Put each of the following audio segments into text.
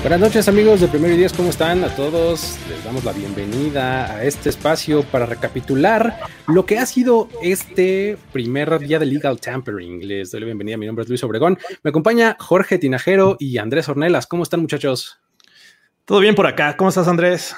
Buenas noches amigos de Primero y Diez, ¿cómo están? A todos les damos la bienvenida a este espacio para recapitular lo que ha sido este primer día de Legal Tampering. Les doy la bienvenida, mi nombre es Luis Obregón, me acompaña Jorge Tinajero y Andrés Ornelas. ¿Cómo están muchachos? Todo bien por acá, ¿cómo estás Andrés?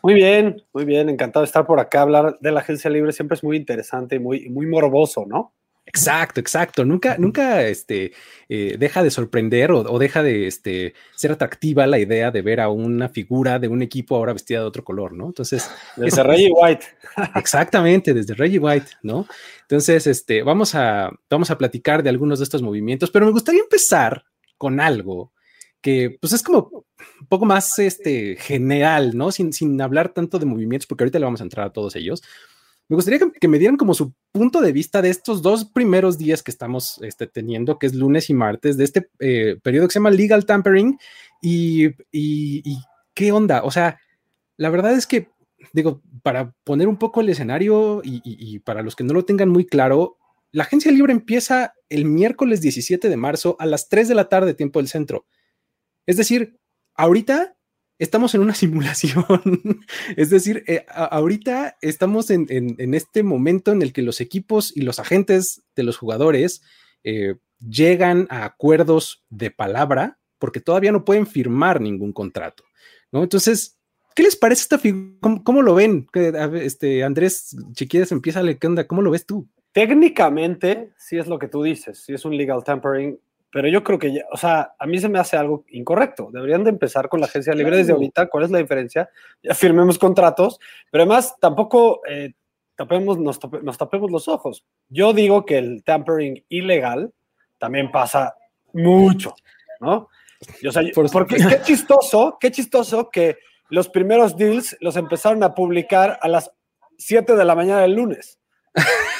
Muy bien, muy bien, encantado de estar por acá. Hablar de la agencia libre siempre es muy interesante y muy, muy morboso, ¿no? Exacto, exacto. Nunca, nunca este, eh, deja de sorprender o, deja de este, ser atractiva la idea de ver a una figura de un equipo ahora vestida de otro color, ¿no? Entonces. Desde Reggie White. Exactamente, desde Reggie White, ¿no? Entonces, este, vamos a, vamos a platicar de algunos de estos movimientos, pero me gustaría empezar con algo que pues es como un poco más este, general, ¿no? Sin, sin hablar tanto de movimientos, porque ahorita le vamos a entrar a todos ellos me gustaría que, me dieran como su punto de vista de estos dos primeros días que estamos este, teniendo, que es lunes y martes, de este eh, periodo que se llama Legal Tampering. Y, qué onda. O sea, la verdad es que, digo, para poner un poco el escenario y, para los que no lo tengan muy claro, la agencia libre empieza el miércoles 17 de marzo a las 3 de la tarde, tiempo del centro. Es decir, ahorita estamos en una simulación. es decir, eh, ahorita estamos en, este momento en el que los equipos y los agentes de los jugadores eh, llegan a acuerdos de palabra porque todavía no pueden firmar ningún contrato. ¿no? Entonces, ¿qué les parece esta figura? ¿Cómo, lo ven? Este, Andrés Chiquieres, empieza ¿qué onda? ¿Cómo lo ves tú? Técnicamente, sí es lo que tú dices, sí es un legal tampering pero yo creo que, ya, o sea, a mí se me hace algo incorrecto. Deberían de empezar con la agencia libre desde ahorita. ¿Cuál es la diferencia? Ya firmemos contratos, pero además tampoco eh, tapemos, nos, tapemos los ojos. Yo digo que el tampering ilegal también pasa mucho, ¿no? o sea, porque qué chistoso, qué chistoso que los primeros deals los empezaron a publicar a las 7 de la mañana del lunes.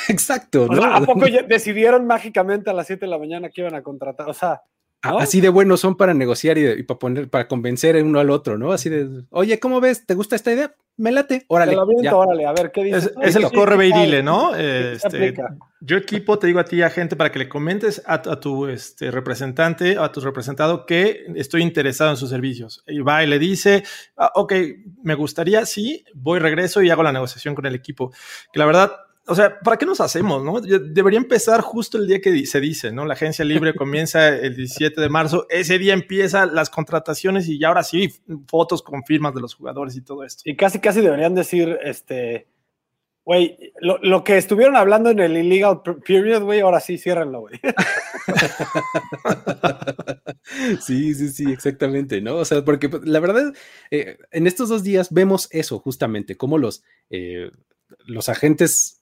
Exacto. ¿no? ¿A poco decidieron mágicamente a las 7 de la mañana que iban a contratar? O sea. Así de buenos son para negociar y, para poner, para convencer uno al otro, ¿no? Así de, oye, ¿cómo ves? ¿Te gusta esta idea? Me late, órale. órale, a ver, ¿qué dices? Es, el corre ve y dile, ¿no? Este, yo equipo, te digo a ti, a gente, para que le comentes a, tu este, representante, a tu representado, que estoy interesado en sus servicios. Y va y le dice, ah, ok, me gustaría, sí, voy, regreso y hago la negociación con el equipo. Que la verdad, o sea, ¿para qué nos hacemos? No? Debería empezar justo el día que se dice, ¿no? La agencia libre comienza el 17 de marzo, ese día empiezan las contrataciones y ahora sí, fotos con firmas de los jugadores y todo esto. Y casi, casi deberían decir, este, güey, lo, que estuvieron hablando en el illegal period, güey, ahora sí, ciérrenlo, güey. sí, sí, sí, exactamente, ¿no? O sea, porque pues, la verdad, eh, en estos dos días vemos eso justamente, cómo los, eh, los agentes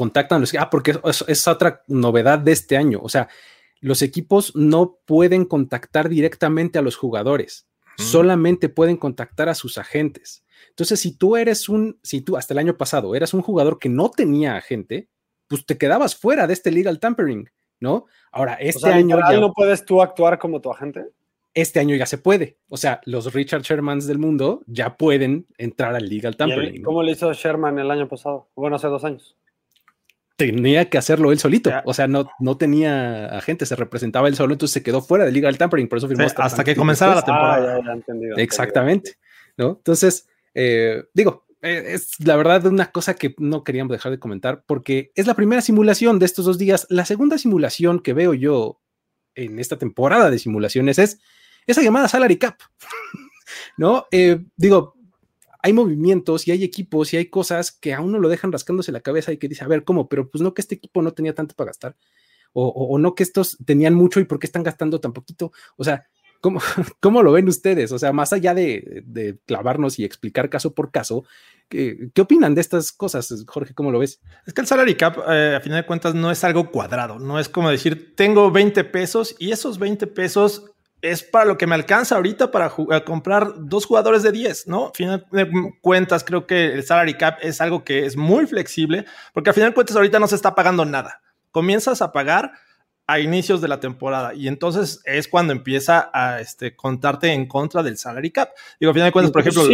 contactan los ah, porque es, otra novedad de este año. O sea, los equipos no pueden contactar directamente a los jugadores, mm. solamente pueden contactar a sus agentes. Entonces, si tú eres un, si tú hasta el año pasado eras un jugador que no tenía agente, pues te quedabas fuera de este legal tampering, ¿no? Ahora, este año ya, no puedes tú actuar como tu agente. Este año ya se puede. O sea, los Richard Shermans del mundo ya pueden entrar al legal tampering. ¿Cómo le hizo Sherman el año pasado? Bueno, hace dos años tenía que hacerlo él solito. O sea, no, no tenía agente, se representaba él solo, entonces se quedó fuera de Liga del Tampering, por eso firmó hasta, que comenzara la temporada. Ah, Exactamente. ¿no? Entonces, eh, digo, eh, es la verdad una cosa que no queríamos dejar de comentar porque es la primera simulación de estos dos días. La segunda simulación que veo yo en esta temporada de simulaciones es esa llamada salary cap. ¿No? Eh, digo, hay movimientos y hay equipos y hay cosas que a uno lo dejan rascándose la cabeza y que dice, a ver, ¿cómo? Pero pues no que este equipo no tenía tanto para gastar. O, no que estos tenían mucho y por qué están gastando tan poquito. O sea, ¿cómo, ¿cómo, lo ven ustedes? O sea, más allá de, de clavarnos y explicar caso por caso, ¿qué, ¿qué, opinan de estas cosas, Jorge? ¿Cómo lo ves? Es que el salary cap, eh, a final de cuentas, no es algo cuadrado, no es como decir, tengo 20 pesos y esos 20 pesos es para lo que me alcanza ahorita para comprar dos jugadores de 10, ¿no? A final de cuentas, creo que el salary cap es algo que es muy flexible, porque a final de cuentas ahorita no se está pagando nada. Comienzas a pagar a inicios de la temporada y entonces es cuando empieza a este, contarte en contra del salary cap. Digo, a final de cuentas, por ejemplo,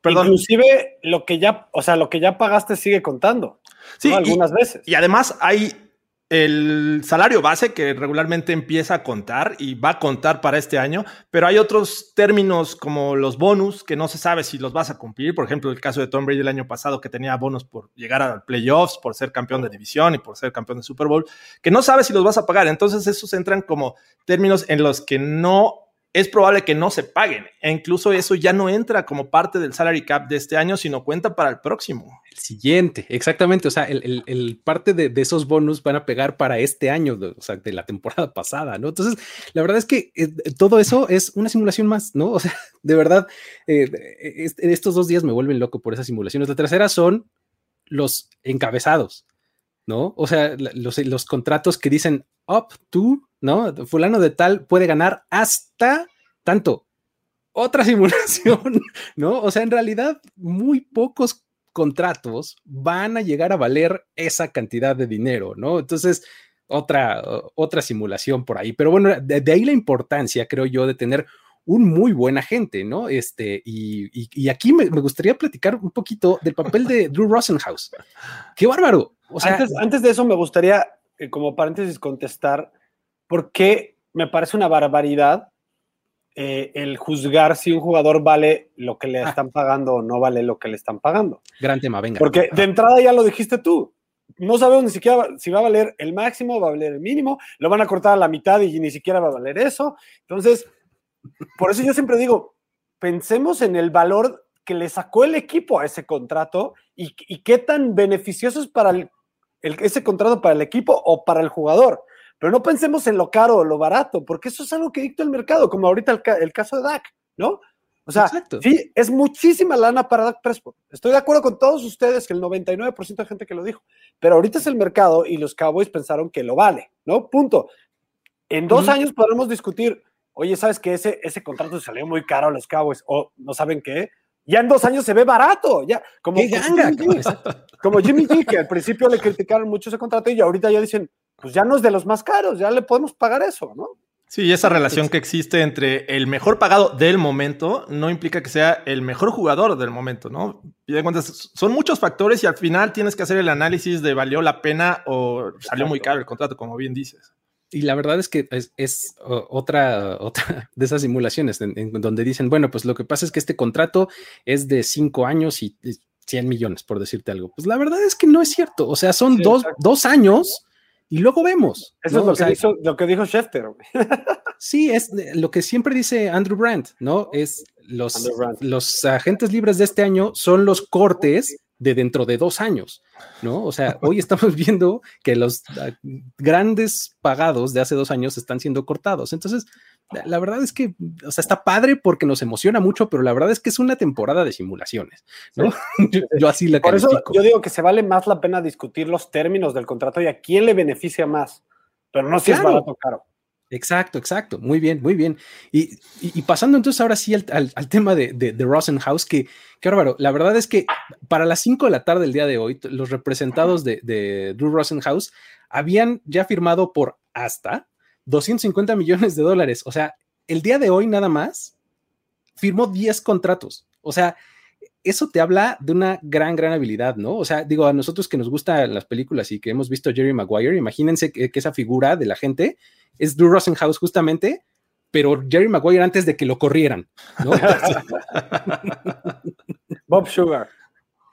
perdón. Inclusive lo que ya, o sea, lo que ya pagaste sigue contando. Sí, algunas veces. Y además hay el salario base que regularmente empieza a contar y va a contar para este año, pero hay otros términos como los bonus que no se sabe si los vas a cumplir. Por ejemplo, el caso de Tom Brady el año pasado que tenía bonos por llegar a playoffs, por ser campeón de división y por ser campeón de Super Bowl, que no sabes si los vas a pagar. Entonces esos entran como términos en los que no es probable que no se paguen. E incluso eso ya no entra como parte del salary cap de este año, sino cuenta para el próximo. El siguiente, exactamente. O sea, el, parte de, esos bonus van a pegar para este año, o sea, de la temporada pasada, ¿no? Entonces, la verdad es que eh, todo eso es una simulación más, ¿no? O sea, de verdad, eh, estos dos días me vuelven loco por esas simulaciones. La tercera son los encabezados, ¿no? O sea, los, los contratos que dicen up to, ¿no? Fulano de tal puede ganar hasta tanto. Otra simulación, ¿no? O sea, en realidad, muy pocos contratos van a llegar a valer esa cantidad de dinero, ¿no? Entonces, otra, otra simulación por ahí. Pero bueno, de, ahí la importancia, creo yo, de tener un muy buen agente, ¿no? Este, y, y, aquí me, me, gustaría platicar un poquito del papel de Drew Rosenhaus. ¡Qué bárbaro! O sea, antes, antes de eso me gustaría eh, como paréntesis, contestar por qué me parece una barbaridad eh, el juzgar si un jugador vale lo que le ah. están pagando o no vale lo que le están pagando. Gran tema, venga. Porque de entrada ya lo dijiste tú. No sabemos ni siquiera si va a valer el máximo, va a valer el mínimo, lo van a cortar a la mitad y ni siquiera va a valer eso. Entonces, por eso yo siempre digo, pensemos en el valor que le sacó el equipo a ese contrato y, y qué tan beneficioso es para el ese contrato para el equipo o para el jugador. Pero no pensemos en lo caro o lo barato, porque eso es algo que dicta el mercado, como ahorita el, caso de Dak, ¿no? O sea, sí, es muchísima lana para Dak Prescott. Estoy de acuerdo con todos ustedes que el 99% de gente que lo dijo, pero ahorita es el mercado y los Cowboys pensaron que lo vale, ¿no? Punto. En dos años podremos discutir, oye, ¿sabes que ese, ese contrato salió muy caro a los Cowboys? O no saben qué, ya en dos años se ve barato, ya como, como, Jimmy G, que al principio le criticaron mucho ese contrato y ahorita ya dicen, pues ya no es de los más caros, ya le podemos pagar eso, ¿no? Sí, esa relación que existe entre el mejor pagado del momento no implica que sea el mejor jugador del momento, ¿no? Y de cuentas, son muchos factores y al final tienes que hacer el análisis de valió la pena o salió muy caro el contrato, como bien dices. Y la verdad es que es, otra, otra de esas simulaciones en, donde dicen, bueno, pues lo que pasa es que este contrato es de cinco años y 100 millones, por decirte algo. Pues la verdad es que no es cierto. O sea, son dos, años y luego vemos. Eso es lo, que dijo, lo que dijo Schefter. sí, es lo que siempre dice Andrew Brandt, ¿no? Es los, los agentes libres de este año son los cortes de dentro de dos años, ¿no? O sea, hoy estamos viendo que los ah, grandes pagados de hace dos años están siendo cortados. Entonces, la verdad es que, o sea, está padre porque nos emociona mucho, pero la verdad es que es una temporada de simulaciones, ¿no? Yo, así la Por eso yo digo que se vale más la pena discutir los términos del contrato y a quién le beneficia más, pero no si es barato o caro. Exacto, exacto. Muy bien, muy bien. Y, pasando entonces ahora sí al, tema de, de, de, Rosenhaus, que, qué bárbaro. La verdad es que para las 5 de la tarde del día de hoy, los representados de, de Drew Rosenhaus habían ya firmado por hasta 250 millones de dólares. O sea, el día de hoy nada más firmó 10 contratos. O sea, eso te habla de una gran, gran habilidad, ¿no? O sea, digo, a nosotros que nos gustan las películas y que hemos visto Jerry Maguire, imagínense que, esa figura de la gente es Drew Rosenhaus justamente, pero Jerry Maguire antes de que lo corrieran, ¿no? Bob Sugar.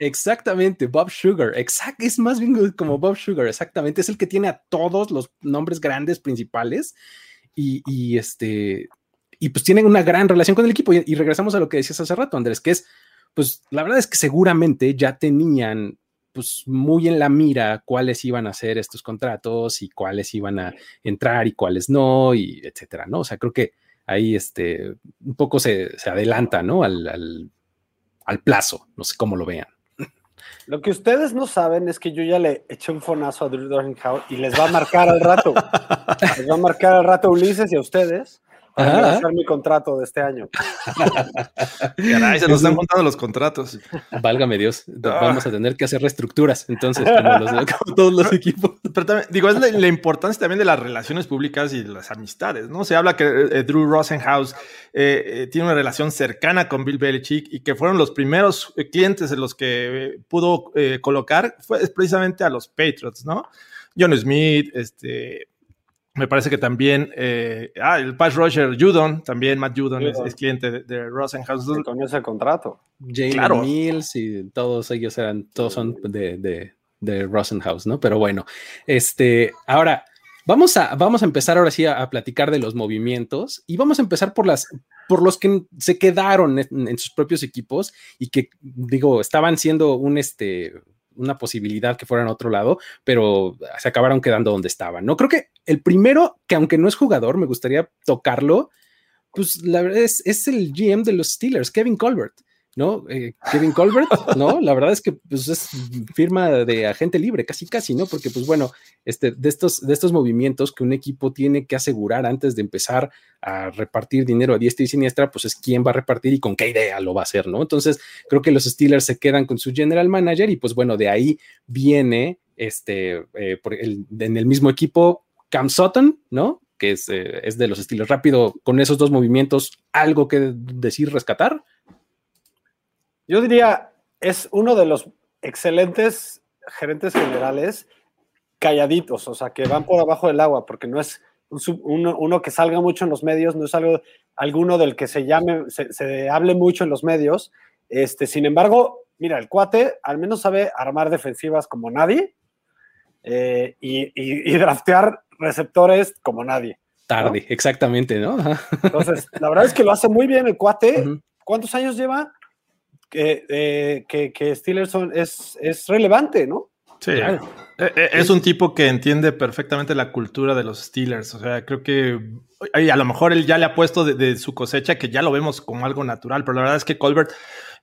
Exactamente, Bob Sugar. Exact, es más bien como Bob Sugar, exactamente. Es el que tiene a todos los nombres grandes principales y, este, y pues tienen una gran relación con el equipo. y regresamos a lo que decías hace rato, Andrés, que es pues la verdad es que seguramente ya tenían pues muy en la mira cuáles iban a ser estos contratos y cuáles iban a entrar y cuáles no, y etcétera, ¿no? O sea, creo que ahí este, un poco se, adelanta, ¿no? Al, al, al plazo, no sé cómo lo vean. Lo que ustedes no saben es que yo ya le eché un fonazo a Drew Dornhouse y les va a marcar al rato. les va a marcar al rato Ulises y a ustedes para hacer mi contrato de este año. Caray, se nos están juntando los contratos. Válgame Dios, vamos a tener que hacer reestructuras, entonces, como, todos los equipos. Pero también, digo, es la, importancia también de las relaciones públicas y de las amistades, ¿no? Se habla que eh, Drew Rosenhaus eh, eh, tiene una relación cercana con Bill Belichick y que fueron los primeros clientes en los que pudo colocar, fue precisamente a los Patriots, ¿no? John Smith, este, me parece que también, eh, ah, el Patch Roger Judon, también Matt Judon, Es, cliente de, de Rosenhaus. Con ese contrato. Jalen Mills y todos ellos eran, todos son de, de, de, Rosenhaus, ¿no? Pero bueno, este, ahora vamos a, vamos a empezar ahora sí a, platicar de los movimientos y vamos a empezar por las, por los que se quedaron en, en sus propios equipos y que, digo, estaban siendo un, este, una posibilidad que fueran a otro lado, pero se acabaron quedando donde estaban, ¿no? Creo que el primero, que aunque no es jugador, me gustaría tocarlo, pues la verdad es, es el GM de los Steelers, Kevin Colbert. ¿No? Eh, Kevin Colbert, ¿no? La verdad es que pues, es firma de agente libre, casi casi, ¿no? Porque pues bueno, este, de, estos, de estos movimientos que un equipo tiene que asegurar antes de empezar a repartir dinero a diestra y siniestra, pues es quién va a repartir y con qué idea lo va a hacer, ¿no? Entonces, creo que los Steelers se quedan con su general manager y pues bueno, de ahí viene este, eh, en el mismo equipo Cam Sutton, ¿no? Que es, eh, es de los Steelers. Rápido, con esos dos movimientos, ¿algo que decir rescatar? Yo diría, es uno de los excelentes gerentes generales calladitos, o sea, que van por abajo del agua, porque no es uno, que salga mucho en los medios, no es algo alguno del que se llame, se, hable mucho en los medios. Este, sin embargo, mira, el cuate al menos sabe armar defensivas como nadie eh, y, draftear receptores como nadie. Tarde, exactamente, ¿no? Entonces, la verdad es que lo hace muy bien el cuate. ¿Cuántos años lleva? Que, que, que Steelers es, es relevante, ¿no? Sí, eh, eh, es un tipo que entiende perfectamente la cultura de los Steelers. O sea, creo que a lo mejor él ya le ha puesto de, su cosecha que ya lo vemos como algo natural, pero la verdad es que Colbert,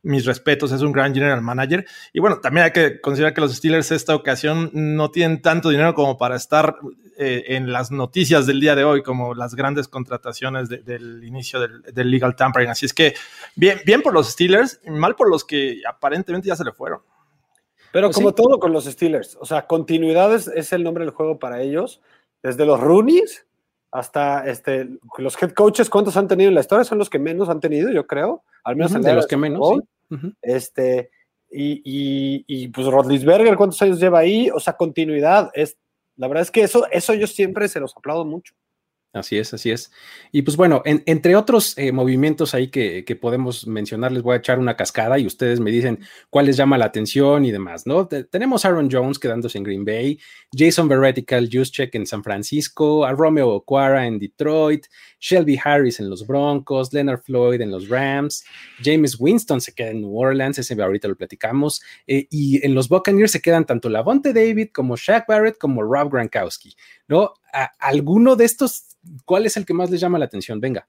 mis respetos, es un gran general manager. Y bueno, también hay que considerar que los Steelers esta ocasión no tienen tanto dinero como para estar eh, en las noticias del día de hoy, como las grandes contrataciones del inicio del, legal tampering. Así es que bien, bien por los Steelers, mal por los que aparentemente ya se le fueron. Pero pues como todo con los Steelers, o sea, continuidad es, el nombre del juego para ellos, desde los Roonies hasta este, los head coaches, ¿cuántos han tenido en la historia? Son los que menos han tenido, yo creo, al menos de los que menos. Este, y, y, y pues Rodlisberger, ¿cuántos años lleva ahí? O sea, continuidad es la verdad es que eso, eso yo siempre se los aplaudo mucho. Así es, así es. Y pues bueno, entre otros eh, movimientos ahí que, podemos mencionar, les voy a echar una cascada y ustedes me dicen cuál les llama la atención y demás, ¿no? tenemos a Aaron Jones quedándose en Green Bay, Jason Verretical, Juszczyk en San Francisco, a Romeo Okwara en Detroit, Shelby Harris en los Broncos, Leonard Floyd en los Rams, James Winston se queda en New Orleans, ese ahorita lo platicamos, eh, y en los Buccaneers se quedan tanto Lavonte David como Shaq Barrett como Rob Gronkowski, ¿no? ¿Alguno de estos ¿Cuál es el que más les llama la atención? Venga.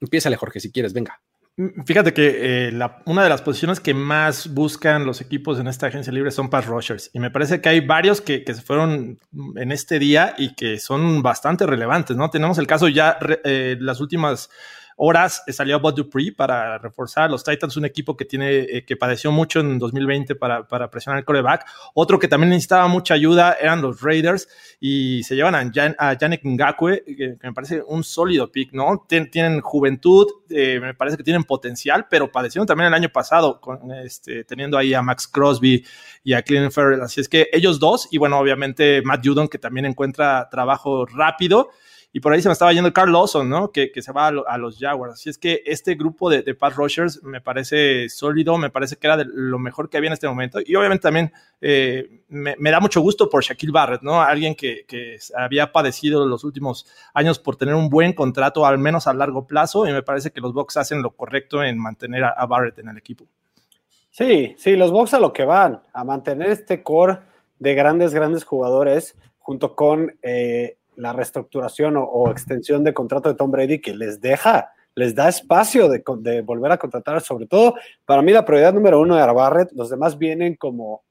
Empiézale, Jorge, si quieres, venga. Mm, fíjate que eh, una de las posiciones que más buscan los equipos en esta agencia libre son pass rushers. Y me parece que hay varios que, se fueron en este día y que son bastante relevantes, ¿no? Tenemos el caso ya, eh, las últimas horas salió Bob Dupree para reforzar a los Titans, un equipo que tiene eh, que padeció mucho en 2020 para, para presionar el coreback. Otro que también necesitaba mucha ayuda eran los Raiders y se llevan a, Jan, a Yannick Ngakwe, que, me parece un sólido pick, ¿no? tienen juventud, eh, me parece que tienen potencial, pero padecieron también el año pasado, con, este, teniendo ahí a Max Crosby y a Clean Ferrell. Así es que ellos dos, y bueno, obviamente Matt Judon, que también encuentra trabajo rápido. Y por ahí se me estaba yendo Carl Lawson, ¿no? Que, que se va a, los Jaguars. Así es que este grupo de, de pass rushers me parece sólido, me parece que era lo mejor que había en este momento. Y obviamente también eh, me, da mucho gusto por Shaquille Barrett, ¿no? Alguien que, que, había padecido los últimos años por tener un buen contrato, al menos a largo plazo. Y me parece que los Bucks hacen lo correcto en mantener a, Barrett en el equipo. Sí, sí, los Bucks a lo que van, a mantener este core de grandes, grandes jugadores junto con... Eh, la reestructuración o, extensión de contrato de Tom Brady que les deja, les da espacio de, volver a contratar, sobre todo para mí la prioridad número uno era Barrett, los demás vienen como,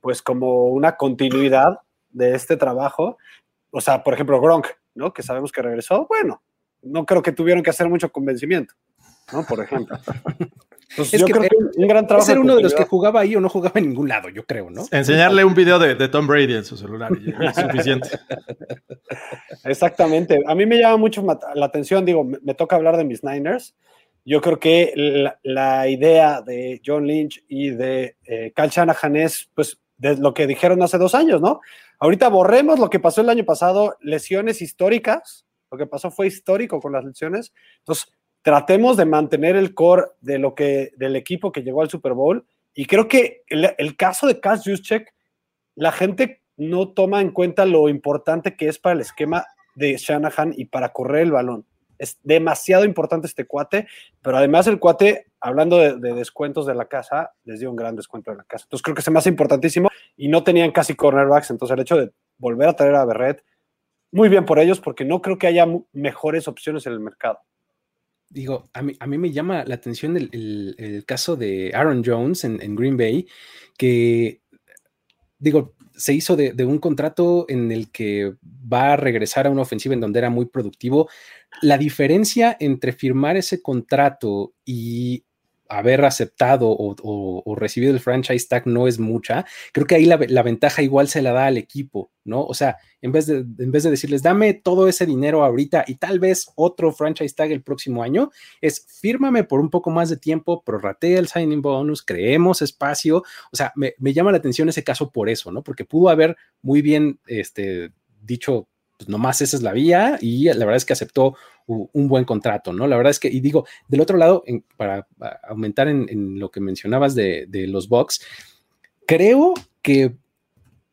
pues como una continuidad de este trabajo. O sea, por ejemplo, Gronk, ¿no? Que sabemos que regresó, bueno, no creo que tuvieron que hacer mucho convencimiento, ¿no? Por ejemplo. Entonces, yo creo que un gran trabajo. Ser uno de los que jugaba ahí o no jugaba en ningún lado, yo creo, ¿no? Enseñarle un video de, Tom Brady en su celular y es suficiente. Exactamente. A mí me llama mucho la atención, digo, me, toca hablar de mis Niners. Yo creo que la, idea de John Lynch y de eh, Cal Shanahan es, pues, de lo que dijeron hace dos años, ¿no? Ahorita borremos lo que pasó el año pasado, lesiones históricas, lo que pasó fue histórico con las lesiones. Entonces, tratemos de mantener el core de lo que, del equipo que llegó al Super Bowl. Y creo que el, caso de Kaz Juszczyk, la gente no toma en cuenta lo importante que es para el esquema de Shanahan y para correr el balón. Es demasiado importante este cuate, pero además el cuate, hablando de, descuentos de la casa, les dio un gran descuento de la casa. Entonces creo que es más importantísimo y no tenían casi cornerbacks, entonces el hecho de volver a traer a Berret, muy bien por ellos, porque no creo que haya mejores opciones en el mercado digo, a mí, a mí me llama la atención el, caso de Aaron Jones en, Green Bay, que, digo, se hizo de, de, un contrato en el que va a regresar a una ofensiva en donde era muy productivo. La diferencia entre firmar ese contrato y haber aceptado o, recibido el franchise tag no es mucha, creo que ahí la, ventaja igual se la da al equipo, ¿no? O sea, en vez, de, en vez de decirles, dame todo ese dinero ahorita y tal vez otro franchise tag el próximo año, es fírmame por un poco más de tiempo, prorratea el signing bonus, creemos espacio, o sea, me, me llama la atención ese caso por eso, ¿no? Porque pudo haber muy bien, este, dicho pues nomás esa es la vía y la verdad es que aceptó un buen contrato, ¿no? La verdad es que, y digo, del otro lado, para aumentar en, lo que mencionabas de, los Bucks, creo que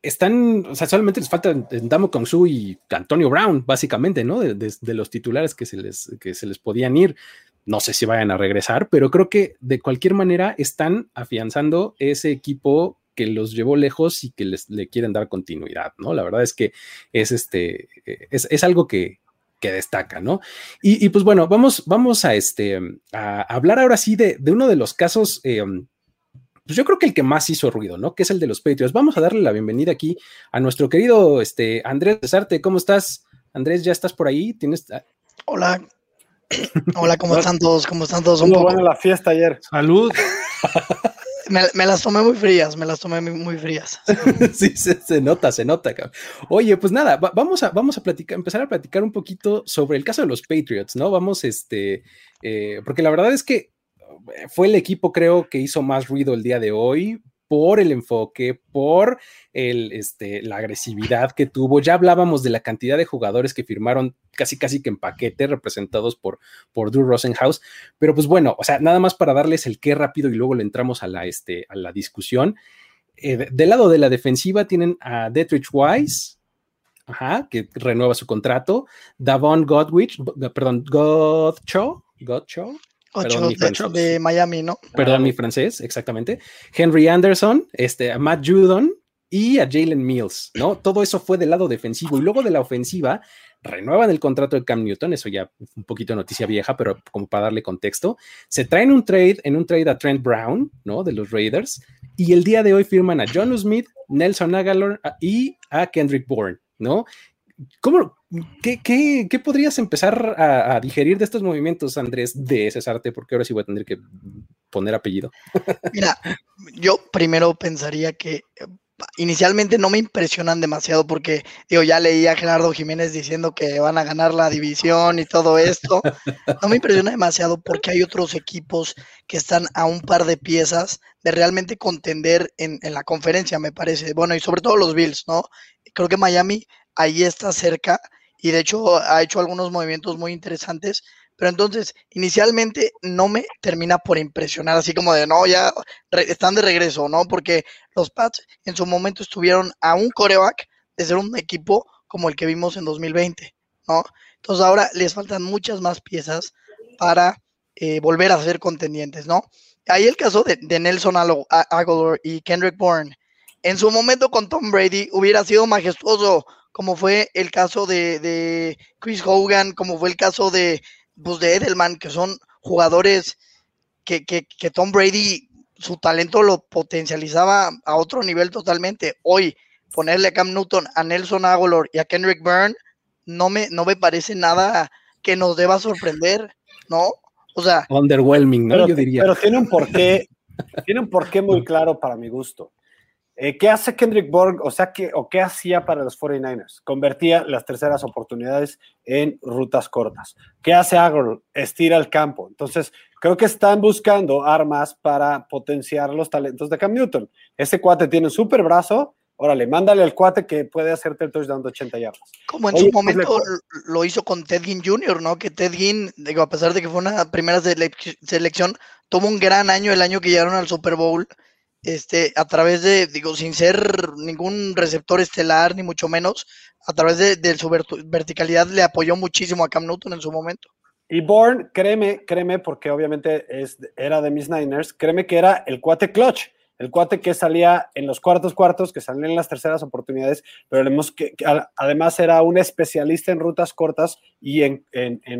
están, o sea, solamente les falta Damo Kongsu y Antonio Brown, básicamente, ¿no? De, los titulares que se, les, que se les podían ir. No sé si vayan a regresar, pero creo que de cualquier manera están afianzando ese equipo que los llevó lejos y que les le quieren dar continuidad, ¿no? La verdad es que es este, es, algo que, destaca, ¿no? Y, pues bueno, vamos, vamos a este, a hablar ahora sí de, uno de los casos, eh, pues yo creo que el que más hizo ruido, ¿no? Que es el de los Patriots. Vamos a darle la bienvenida aquí a nuestro querido este, Andrés Desarte. ¿Cómo estás? Andrés, ¿ya estás por ahí? ¿Tienes... Hola. Hola, ¿cómo están todos? ¿Cómo están todos? Un poco. buena la fiesta ayer. Salud. Me, las tomé muy frías, me las tomé muy, frías. sí, se, nota, se nota. Oye, pues nada, vamos a, vamos a platicar, empezar a platicar un poquito sobre el caso de los Patriots, ¿no? Vamos, este, eh, porque la verdad es que fue el equipo, creo, que hizo más ruido el día de hoy por el enfoque, por el, este, la agresividad que tuvo. Ya hablábamos de la cantidad de jugadores que firmaron casi casi que en paquete representados por, por Drew Rosenhaus. Pero pues bueno, o sea, nada más para darles el qué rápido y luego le entramos a la, este, a la discusión. Eh, del lado de la defensiva tienen a Detrich Wise, ajá, que renueva su contrato, Davon Godwich, perdón, Godcho, Godcho, Perdón, de, Miami, ¿no? Perdón, mi francés, exactamente. Henry Anderson, este, a Matt Judon y a Jalen Mills, ¿no? Todo eso fue del lado defensivo. Y luego de la ofensiva, renuevan el contrato de Cam Newton, eso ya un poquito noticia vieja, pero como para darle contexto. Se traen un trade, en un trade a Trent Brown, ¿no? De los Raiders. Y el día de hoy firman a John Smith, Nelson Aguilar y a Kendrick Bourne, ¿no? ¿Cómo, qué, podrías empezar a, digerir de estos movimientos, Andrés, de Cesarte? Porque ahora sí voy a tener que poner apellido. Mira, yo primero pensaría que eh, inicialmente no me impresionan demasiado porque, digo, ya leí a Gerardo Jiménez diciendo que van a ganar la división y todo esto. No me impresiona demasiado porque hay otros equipos que están a un par de piezas de realmente contender en, en la conferencia, me parece. Bueno, y sobre todo los Bills, ¿no? Creo que Miami ahí está cerca y de hecho ha hecho algunos movimientos muy interesantes. Pero entonces, inicialmente no me termina por impresionar, así como de, no, ya están de regreso, ¿no? Porque los Pats en su momento estuvieron a un coreback de ser un equipo como el que vimos en 2020, ¿no? Entonces ahora les faltan muchas más piezas para eh, volver a ser contendientes, ¿no? Ahí el caso de, de Nelson Aguilar y Kendrick Bourne. En su momento con Tom Brady hubiera sido majestuoso como fue el caso de, Chris Hogan, como fue el caso de, pues, de Edelman, que son jugadores que, que, que Tom Brady, su talento lo potencializaba a otro nivel totalmente. Hoy, ponerle a Cam Newton, a Nelson Aguilar y a Kendrick Byrne, no me, no me parece nada que nos deba sorprender, ¿no? O sea. Underwhelming, ¿no? Yo diría. Pero tiene un porqué, tiene un porqué muy claro para mi gusto. Eh, ¿Qué hace Kendrick Bourne? O sea, ¿qué, o qué hacía para los 49ers? Convertía las terceras oportunidades en rutas cortas. ¿Qué hace Aguilar? Estira el campo. Entonces, creo que están buscando armas para potenciar los talentos de Cam Newton. Ese cuate tiene un super brazo, órale, mándale al cuate que puede hacerte el touchdown de 80 yardas. Como en su pues, momento lo hizo con Ted Ginn Jr., ¿no? Que Ted Ginn, digo, a pesar de que fue una primera selección, tuvo un gran año el año que llegaron al Super Bowl, este, a través de, digo, sin ser ningún receptor estelar, ni mucho menos, a través de, su verticalidad le apoyó muchísimo a Cam Newton en su momento. Y Bourne, créeme, créeme, porque obviamente es, era de mis Niners, créeme que era el cuate clutch el cuate que salía en los cuartos cuartos, que salía en las terceras oportunidades, pero además era un especialista en rutas cortas y en,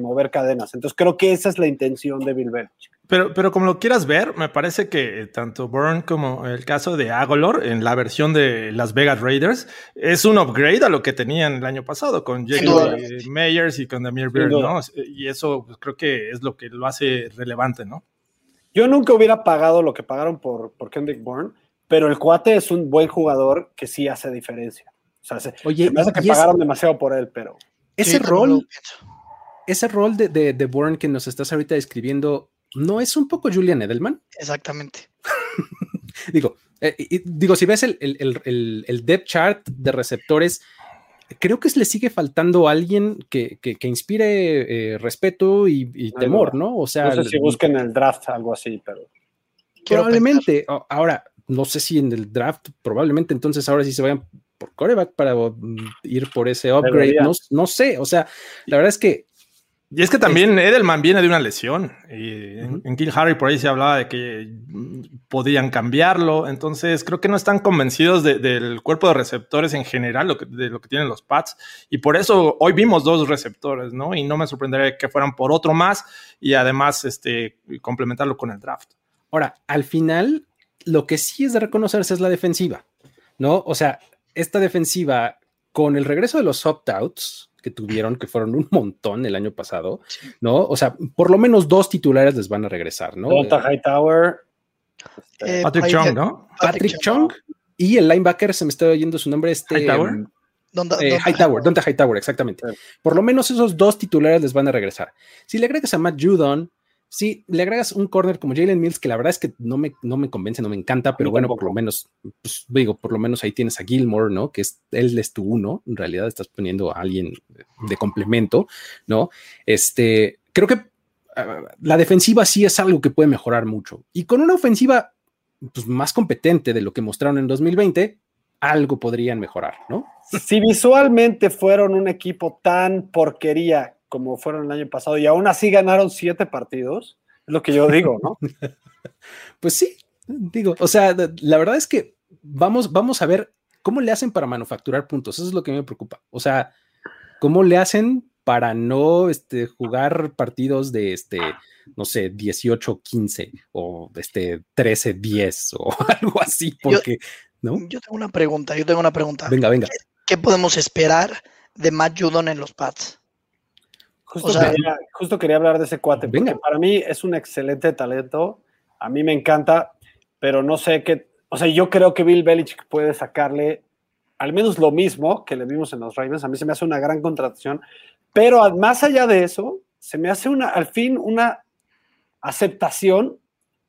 mover cadenas. Entonces creo que esa es la intención de Bill Belichick. Pero, pero como lo quieras ver, me parece que tanto Burn como el caso de Agolor en la versión de Las Vegas Raiders es un upgrade a lo que tenían el año pasado con Jake Meyers y con Damir Beard, ¿no? Y eso pues, creo que es lo que lo hace relevante, ¿no? Yo nunca hubiera pagado lo que pagaron por, por Kendrick Bourne, pero el cuate es un buen jugador que sí hace diferencia. O sea, se, Oye, me hace que pagaron demasiado por él, pero. Ese rol, ese rol de, de, de, Bourne que nos estás ahorita describiendo, ¿no es un poco Julian Edelman? Exactamente. digo, eh, digo, si ves el, el, el, el depth chart de receptores creo que le sigue faltando alguien que, que, inspire eh, respeto y, temor, ¿no? O sea, no sé si busquen en el draft algo así, pero. Probablemente, ahora, no sé si en el draft, probablemente entonces ahora sí se vayan por coreback para mm, ir por ese upgrade, no, no, sé, o sea, la verdad es que y es que también Edelman viene de una lesión. Y en Kill Harry por ahí se hablaba de que podían cambiarlo. Entonces creo que no están convencidos del cuerpo de receptores en general, de lo que tienen los Pats. Y por eso hoy vimos dos receptores, ¿no? Y no me sorprendería que fueran por otro más y además este, complementarlo con el draft. Ahora, al final, lo que sí es de reconocerse es la defensiva, ¿no? O sea, esta defensiva con el regreso de los opt-outs, que tuvieron, que fueron un montón el año pasado, ¿no? O sea, por lo menos dos titulares les van a regresar, ¿no? Hightower. Eh, Patrick Chung, ¿no? Patrick, Chung y el linebacker, se me está oyendo su nombre, este... Hightower. Um, eh, Hightower, Donta Hightower, exactamente. Por lo menos esos dos titulares les van a regresar. Si le agregas a Matt Judon, Sí, le agregas un corner como Jalen Mills, que la verdad es que no me, no me convence, no me encanta, pero bueno, por lo menos, pues digo, por lo menos ahí tienes a Gilmore, ¿no? Que es, él es tu uno, en realidad estás poniendo a alguien de complemento, ¿no? Este, creo que ah, la defensiva sí es algo que puede mejorar mucho. Y con una ofensiva pues, más competente de lo que mostraron en 2020, algo podrían mejorar, ¿no? Si visualmente fueron un equipo tan porquería como fueron el año pasado y aún así ganaron siete partidos, es lo que yo digo, ¿no? pues sí, digo, o sea, la verdad es que vamos, vamos a ver cómo le hacen para manufacturar puntos, eso es lo que me preocupa, o sea, cómo le hacen para no este, jugar partidos de este, no sé, 18-15 o este 13-10 o algo así, porque, ¿no? Yo tengo una pregunta, yo tengo una pregunta. Venga, venga. ¿Qué, podemos esperar de Matt Judon en los Pats? Justo, quería, hablar de ese cuate, porque para mí es un excelente talento, a mí me encanta, pero no sé qué, o sea, yo creo que Bill Belichick puede sacarle al menos lo mismo que le vimos en los Ravens, a mí se me hace una gran contratación, pero más allá de eso, se me hace una, al fin una aceptación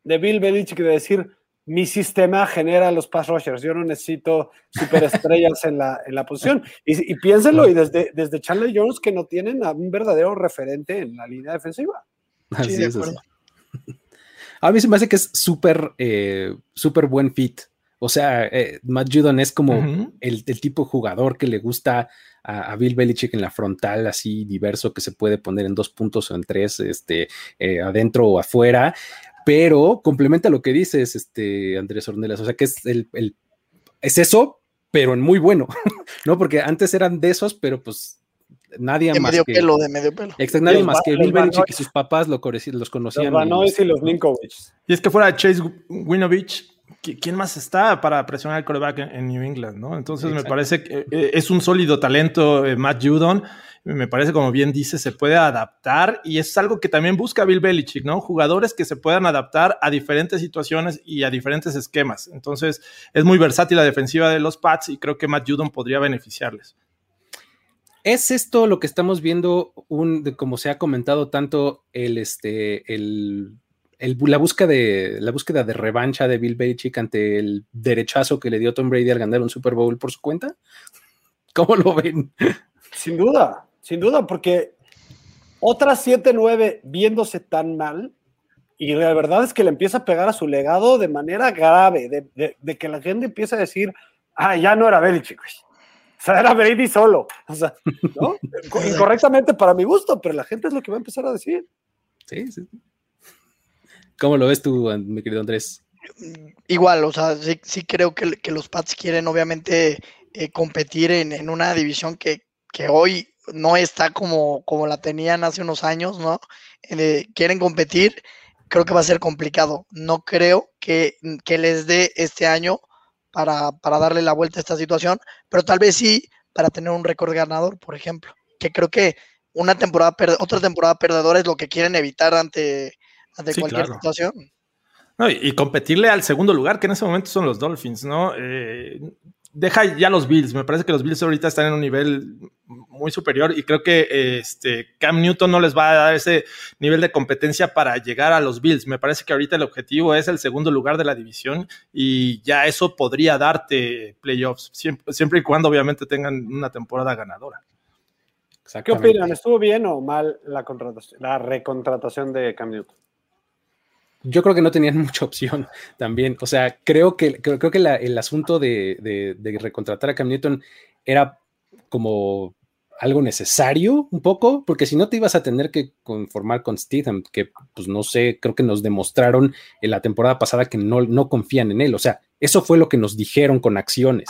de Bill Belichick de decir, mi sistema genera los pass rushers. Yo no necesito superestrellas en la, en la posición. Y, y piénsenlo, y desde, desde Chandler Jones que no tienen a un verdadero referente en la línea defensiva. Así es, A mí se me hace que es súper, eh, súper buen fit. O sea, eh, Matt Judon es como el, tipo de jugador que le gusta a, Bill Belichick en la frontal, así diverso, que se puede poner en dos puntos o en tres, este, eh, adentro o afuera pero complementa lo que dices, este, Andrés Ornelas, o sea que es el, es eso, pero en muy bueno, ¿no? Porque antes eran de esos, pero pues nadie de más medio que, pelo, de medio pelo. Exacto, nadie Los más que los Bill Belichick y sus papás lo los Los conocían. Van Noys y los Ninkovich. Y es que fuera Chase Winovich, ¿qui- ¿quién más está para presionar al quarterback en, en New England? ¿no? Entonces me Exacto. parece que eh, es un sólido talento eh, Matt Judon. Me parece, como bien dice, se puede adaptar y es algo que también busca Bill Belichick, ¿no? Jugadores que se puedan adaptar a diferentes situaciones y a diferentes esquemas. Entonces es muy versátil la defensiva de los Pats y creo que Matt Judon podría beneficiarles. ¿Es esto lo que estamos viendo, un, de, como se ha comentado tanto, el, este, el, el- la, búsqueda de, la búsqueda de revancha de Bill Belichick ante el derechazo que le dio Tom Brady al ganar un Super Bowl por su cuenta? ¿Cómo lo ven? Sin duda, sin duda, porque otras 7-9 viéndose tan mal, y la verdad es que le empieza a pegar a su legado de manera grave, de, de- de que la gente empieza a decir, ah, ya no era Belichick, güey. O sea, era Brady solo. O sea, ¿no? Incorrectamente para mi gusto, pero la gente es lo que va a empezar a decir. Sí, sí. ¿Cómo lo ves tú, mi querido Andrés? Igual, o sea, sí, sí creo que, que los Pats quieren obviamente eh, competir en, en una división que, que hoy no está como, como la tenían hace unos años, ¿no? Eh, quieren competir, creo que va a ser complicado. No creo que, que les dé este año para, para darle la vuelta a esta situación, pero tal vez sí para tener un récord ganador, por ejemplo. Que creo que una temporada otra temporada perdedora es lo que quieren evitar ante, ante Sí, cualquier claro. situación. No, y, y competirle al segundo lugar, que en ese momento son los Dolphins, ¿no? Eh, deja ya los Bills. Me parece que los Bills ahorita están en un nivel muy superior y creo que este Cam Newton no les va a dar ese nivel de competencia para llegar a los Bills. Me parece que ahorita el objetivo es el segundo lugar de la división y ya eso podría darte playoffs, siempre, siempre y cuando obviamente tengan una temporada ganadora. ¿Qué opinan? ¿Estuvo bien o mal la, contratación, la recontratación de Cam Newton? Yo creo que no tenían mucha opción también. O sea, creo que, creo, que el asunto de, de- de recontratar a Cam Newton era como algo necesario un poco, porque si no te ibas a tener que conformar con Stidham, que pues no sé, creo que nos demostraron en la temporada pasada que no, no confían en él. O sea, eso fue lo que nos dijeron con acciones,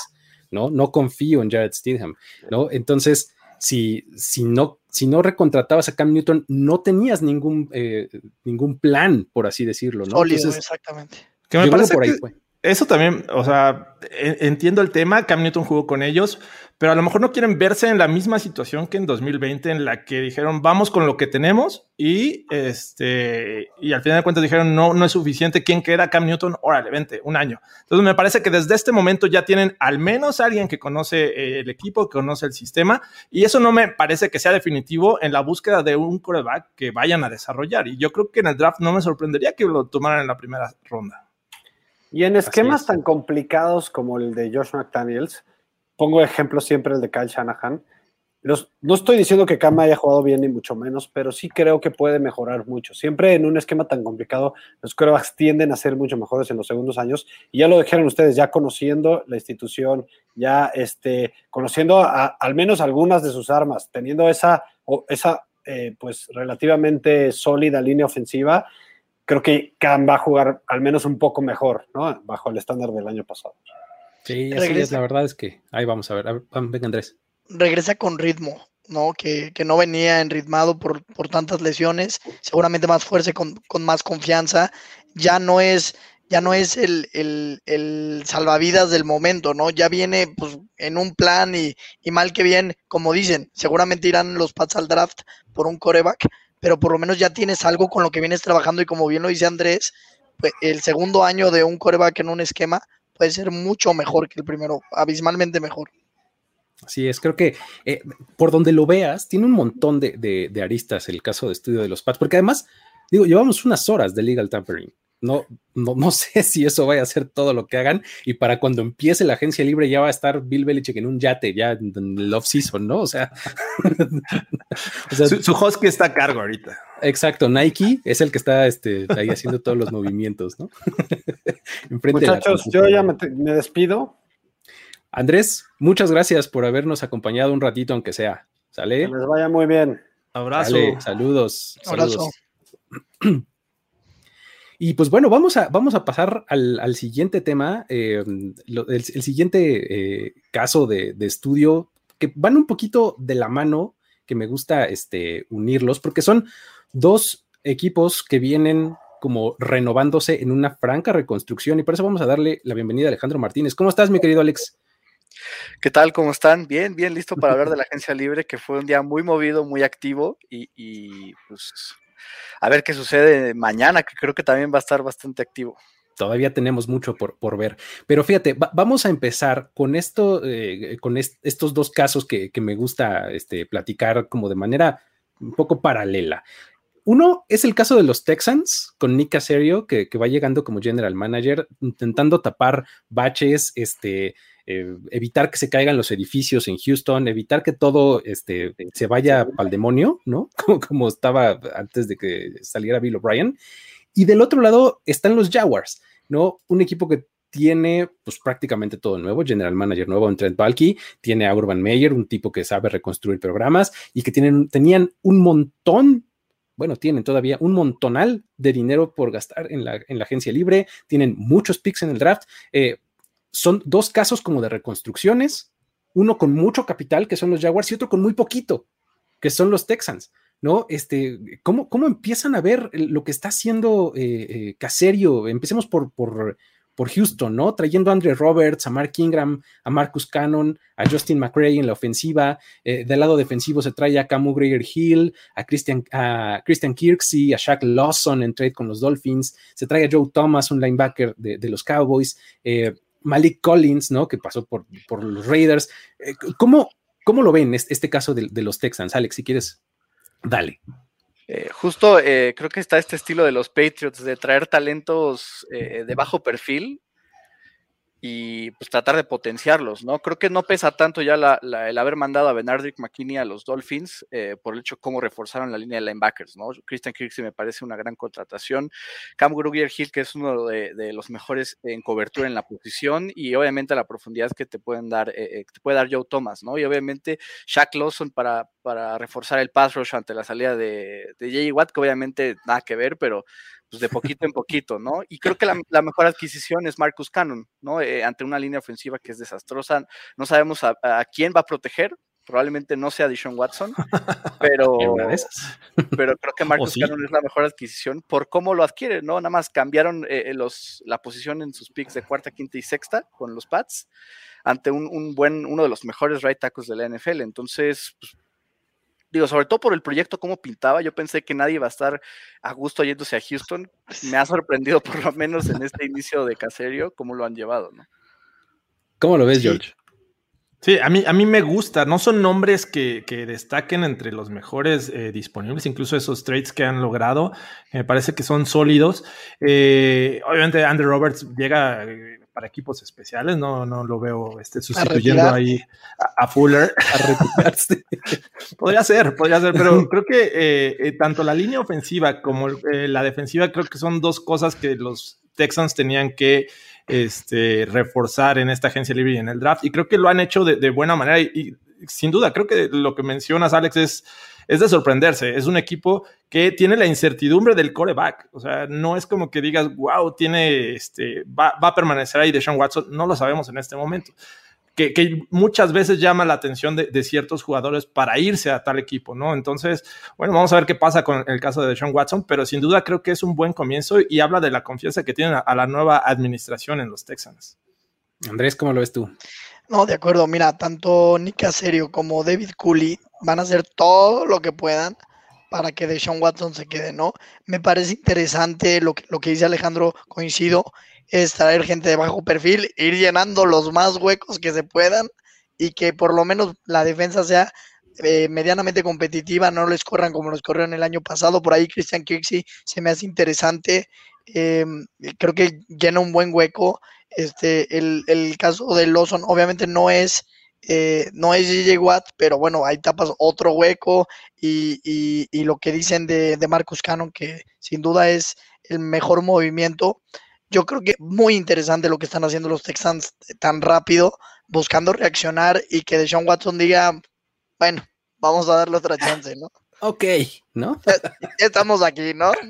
¿no? No confío en Jared Stidham, ¿no? Entonces, si, si, no, si no recontratabas a Cam Newton, no tenías ningún, eh, ningún plan, por así decirlo, ¿no? Sólido, Entonces, exactamente. Que me parece por ahí que- fue. Eso también, o sea, en- entiendo el tema, Cam Newton jugó con ellos, pero a lo mejor no quieren verse en la misma situación que en 2020, en la que dijeron, vamos con lo que tenemos, y este, y al final de cuentas dijeron, no, no es suficiente, ¿quién queda? Cam Newton, órale, vente, un año. Entonces me parece que desde este momento ya tienen al menos alguien que conoce eh, el equipo, que conoce el sistema, y eso no me parece que sea definitivo en la búsqueda de un quarterback que vayan a desarrollar. Y yo creo que en el draft no me sorprendería que lo tomaran en la primera ronda. Y en esquemas es. tan complicados como el de Josh McDaniels, pongo ejemplo siempre el de Kyle Shanahan. Los- no estoy diciendo que Cam haya jugado bien ni mucho menos, pero sí creo que puede mejorar mucho. Siempre en un esquema tan complicado, los quarterbacks tienden a ser mucho mejores en los segundos años. Y ya lo dijeron ustedes, ya conociendo la institución, ya este, conociendo a- al menos algunas de sus armas, teniendo esa, o- esa eh, pues relativamente sólida línea ofensiva, creo que Cam va a jugar al menos un poco mejor, ¿no? Bajo el estándar del año pasado. Sí, así es, Regresa. la verdad es que ahí vamos a ver. A ver, vam- venga, Andrés. regresa con ritmo, ¿no? Que, que no venía enritmado por, por tantas lesiones, seguramente más fuerza, y con, con más confianza. Ya no es, ya no es el, el- el salvavidas del momento, ¿no? Ya viene pues, en un plan y, y mal que bien, como dicen, seguramente irán los Pats al draft por un coreback, pero por lo menos ya tienes algo con lo que vienes trabajando y como bien lo dice Andrés, pues, el segundo año de un coreback en un esquema puede ser mucho mejor que el primero, abismalmente mejor. Así es, creo que eh, por donde lo veas, tiene un montón de, de- aristas el caso de estudio de los Pats, porque además, digo, llevamos unas horas de legal tampering. No, no, no sé si eso vaya a ser todo lo que hagan y para cuando empiece la agencia libre ya va a estar Bill Belichick en un yate ya en el off-season, ¿no? O sea, o sea, Su, su husky está a cargo ahorita. exacto, Nike es el que está este, ahí haciendo todos los movimientos, ¿no? Enfrente de la Muchachos, yo ya me, me despido. Andrés, muchas gracias por habernos acompañado un ratito, aunque sea. Que ¿Sale? les vaya muy bien. Abrazo. Saludos. Abrazo. saludos. Y pues bueno, vamos a, vamos a pasar al, siguiente tema, eh, el, siguiente eh, caso de, estudio, que van un poquito de la mano, que me gusta este, unirlos, porque son dos equipos que vienen como renovándose en una franca reconstrucción y por eso vamos a darle la bienvenida a Alejandro Martínez. ¿Cómo estás, mi querido Alex? ¿Qué tal? ¿Cómo están? Bien, bien, listo para hablar de la agencia libre, que fue un día muy movido, muy activo y, pues a ver qué sucede mañana, que creo que también va a estar bastante activo. Todavía tenemos mucho por, por ver, pero fíjate, vamos a empezar con esto, eh, con estos dos casos que, me gusta este, platicar como de manera un poco paralela. Uno es el caso de los Texans con Nick Casario, que, que va llegando como general manager, intentando tapar baches, este, eh, evitar que se caigan los edificios en Houston, evitar que todo este, se vaya al demonio, ¿no? Como, estaba antes de que saliera Bill O'Brien. Y del otro lado están los Jaguars, ¿no? Un equipo que tiene pues prácticamente todo nuevo, general manager nuevo en Trent Balky, tiene a Urban Meyer, un tipo que sabe reconstruir programas y que tienen, tenían un montón bueno, tienen todavía un montonal de dinero por gastar en la, en la agencia libre, tienen muchos picks en el draft. Eh, son dos casos como de reconstrucciones, uno con mucho capital, que son los Jaguars, y otro con muy poquito, que son los Texans. ¿No? Este, ¿cómo, cómo empiezan a ver lo que está haciendo eh, eh, Caserio? Empecemos por, por, por, Houston, ¿no? Trayendo a Andre Roberts, a Mark Ingram, a Marcus Cannon, a Justin McRae en la ofensiva. Eh, del lado defensivo se trae a Camu Greer Hill, a Christian, a Christian Kirksey, a Shaq Lawson en trade con los Dolphins. Se trae a Joe Thomas, un linebacker de, de los Cowboys. Malik Collins, ¿no? Que pasó por, por los Raiders. Eh, ¿Cómo, ¿Cómo, lo ven este, caso de, los Texans? Alex, si quieres, dale. Eh, justo eh, creo que está este estilo de los Patriots de traer talentos de bajo perfil y pues tratar de potenciarlos, ¿no? Creo que no pesa tanto ya el haber mandado a Benardrick McKinney a los Dolphins eh, por el hecho de cómo reforzaron la línea de linebackers, ¿no? Christian Kirksey me parece una gran contratación. Cam Grugier Hill, que es uno de, los mejores en cobertura en la posición y obviamente la profundidad que te pueden dar, eh, eh, te puede dar Joe Thomas, ¿no? Y obviamente Shaq Lawson para, para reforzar el pass rush ante la salida de, de J.J. Watt, que obviamente nada que ver, pero pues de poquito en poquito, ¿no? Y creo que la, mejor adquisición es Marcus Cannon, ¿no? Eh, ante una línea ofensiva que es desastrosa, no sabemos a, quién va a proteger, probablemente no sea Dishon Watson, pero, pero creo que Marcus Cannon es la mejor adquisición por cómo lo adquiere, ¿no? Nada más cambiaron eh, eh, los, la posición en sus picks de cuarta, quinta y sexta con los Pats ante un, un buen, uno de los mejores right tackles de la NFL. Entonces, pues, digo, sobre todo por el proyecto, cómo pintaba, yo pensé que nadie iba a estar a gusto yéndose a Houston. Me ha sorprendido, por lo menos en este inicio de Caserio, cómo lo han llevado, ¿no? ¿Cómo lo ves, George? Sí, a mí, a mí me gusta. No son nombres que, destaquen entre los mejores eh, disponibles, incluso esos trades que han logrado. Me parece que son sólidos. Eh, obviamente, Andrew Roberts llega eh, para equipos especiales, no, no lo veo este, sustituyendo ahí a, Fuller. A retirarse. podría ser, podría ser, pero creo que eh, eh, tanto la línea ofensiva como eh, la defensiva creo que son dos cosas que los Texans tenían que este, reforzar en esta agencia libre y en el draft, y creo que lo han hecho de, buena manera, y sin duda, creo que lo que mencionas, Alex, es es de sorprenderse. Es un equipo que tiene la incertidumbre del coreback. O sea, no es como que digas, wow, tiene, este, va, a permanecer ahí de Sean Watson. No lo sabemos en este momento. Que, muchas veces llama la atención de, ciertos jugadores para irse a tal equipo, ¿no? Entonces, bueno, vamos a ver qué pasa con el caso de Sean Watson, pero sin duda creo que es un buen comienzo y habla de la confianza que tienen a, la nueva administración en los Texans. Andrés, ¿cómo lo ves tú? No, de acuerdo. Mira, tanto Nick Caserio como David Cooley van a hacer todo lo que puedan para que Deshaun Watson se quede, ¿no? Me parece interesante lo que, lo que dice Alejandro, coincido, es traer gente de bajo perfil, ir llenando los más huecos que se puedan y que por lo menos la defensa sea eh, medianamente competitiva, no les corran como nos corrieron el año pasado. Por ahí Christian Kirksey se me hace interesante. Em, creo que llena un buen hueco. Este, el, el caso de Lawson obviamente no es eh, no es GJ Watt, pero bueno, ahí tapas otro hueco y, lo que dicen de, Marcus Cannon, que sin duda es el mejor movimiento. Yo creo que muy interesante lo que están haciendo los Texans tan rápido, buscando reaccionar y que Deshaun Watson diga, bueno, vamos a darle otra chance, ¿no? Ok, ¿no? Estamos aquí, ¿no?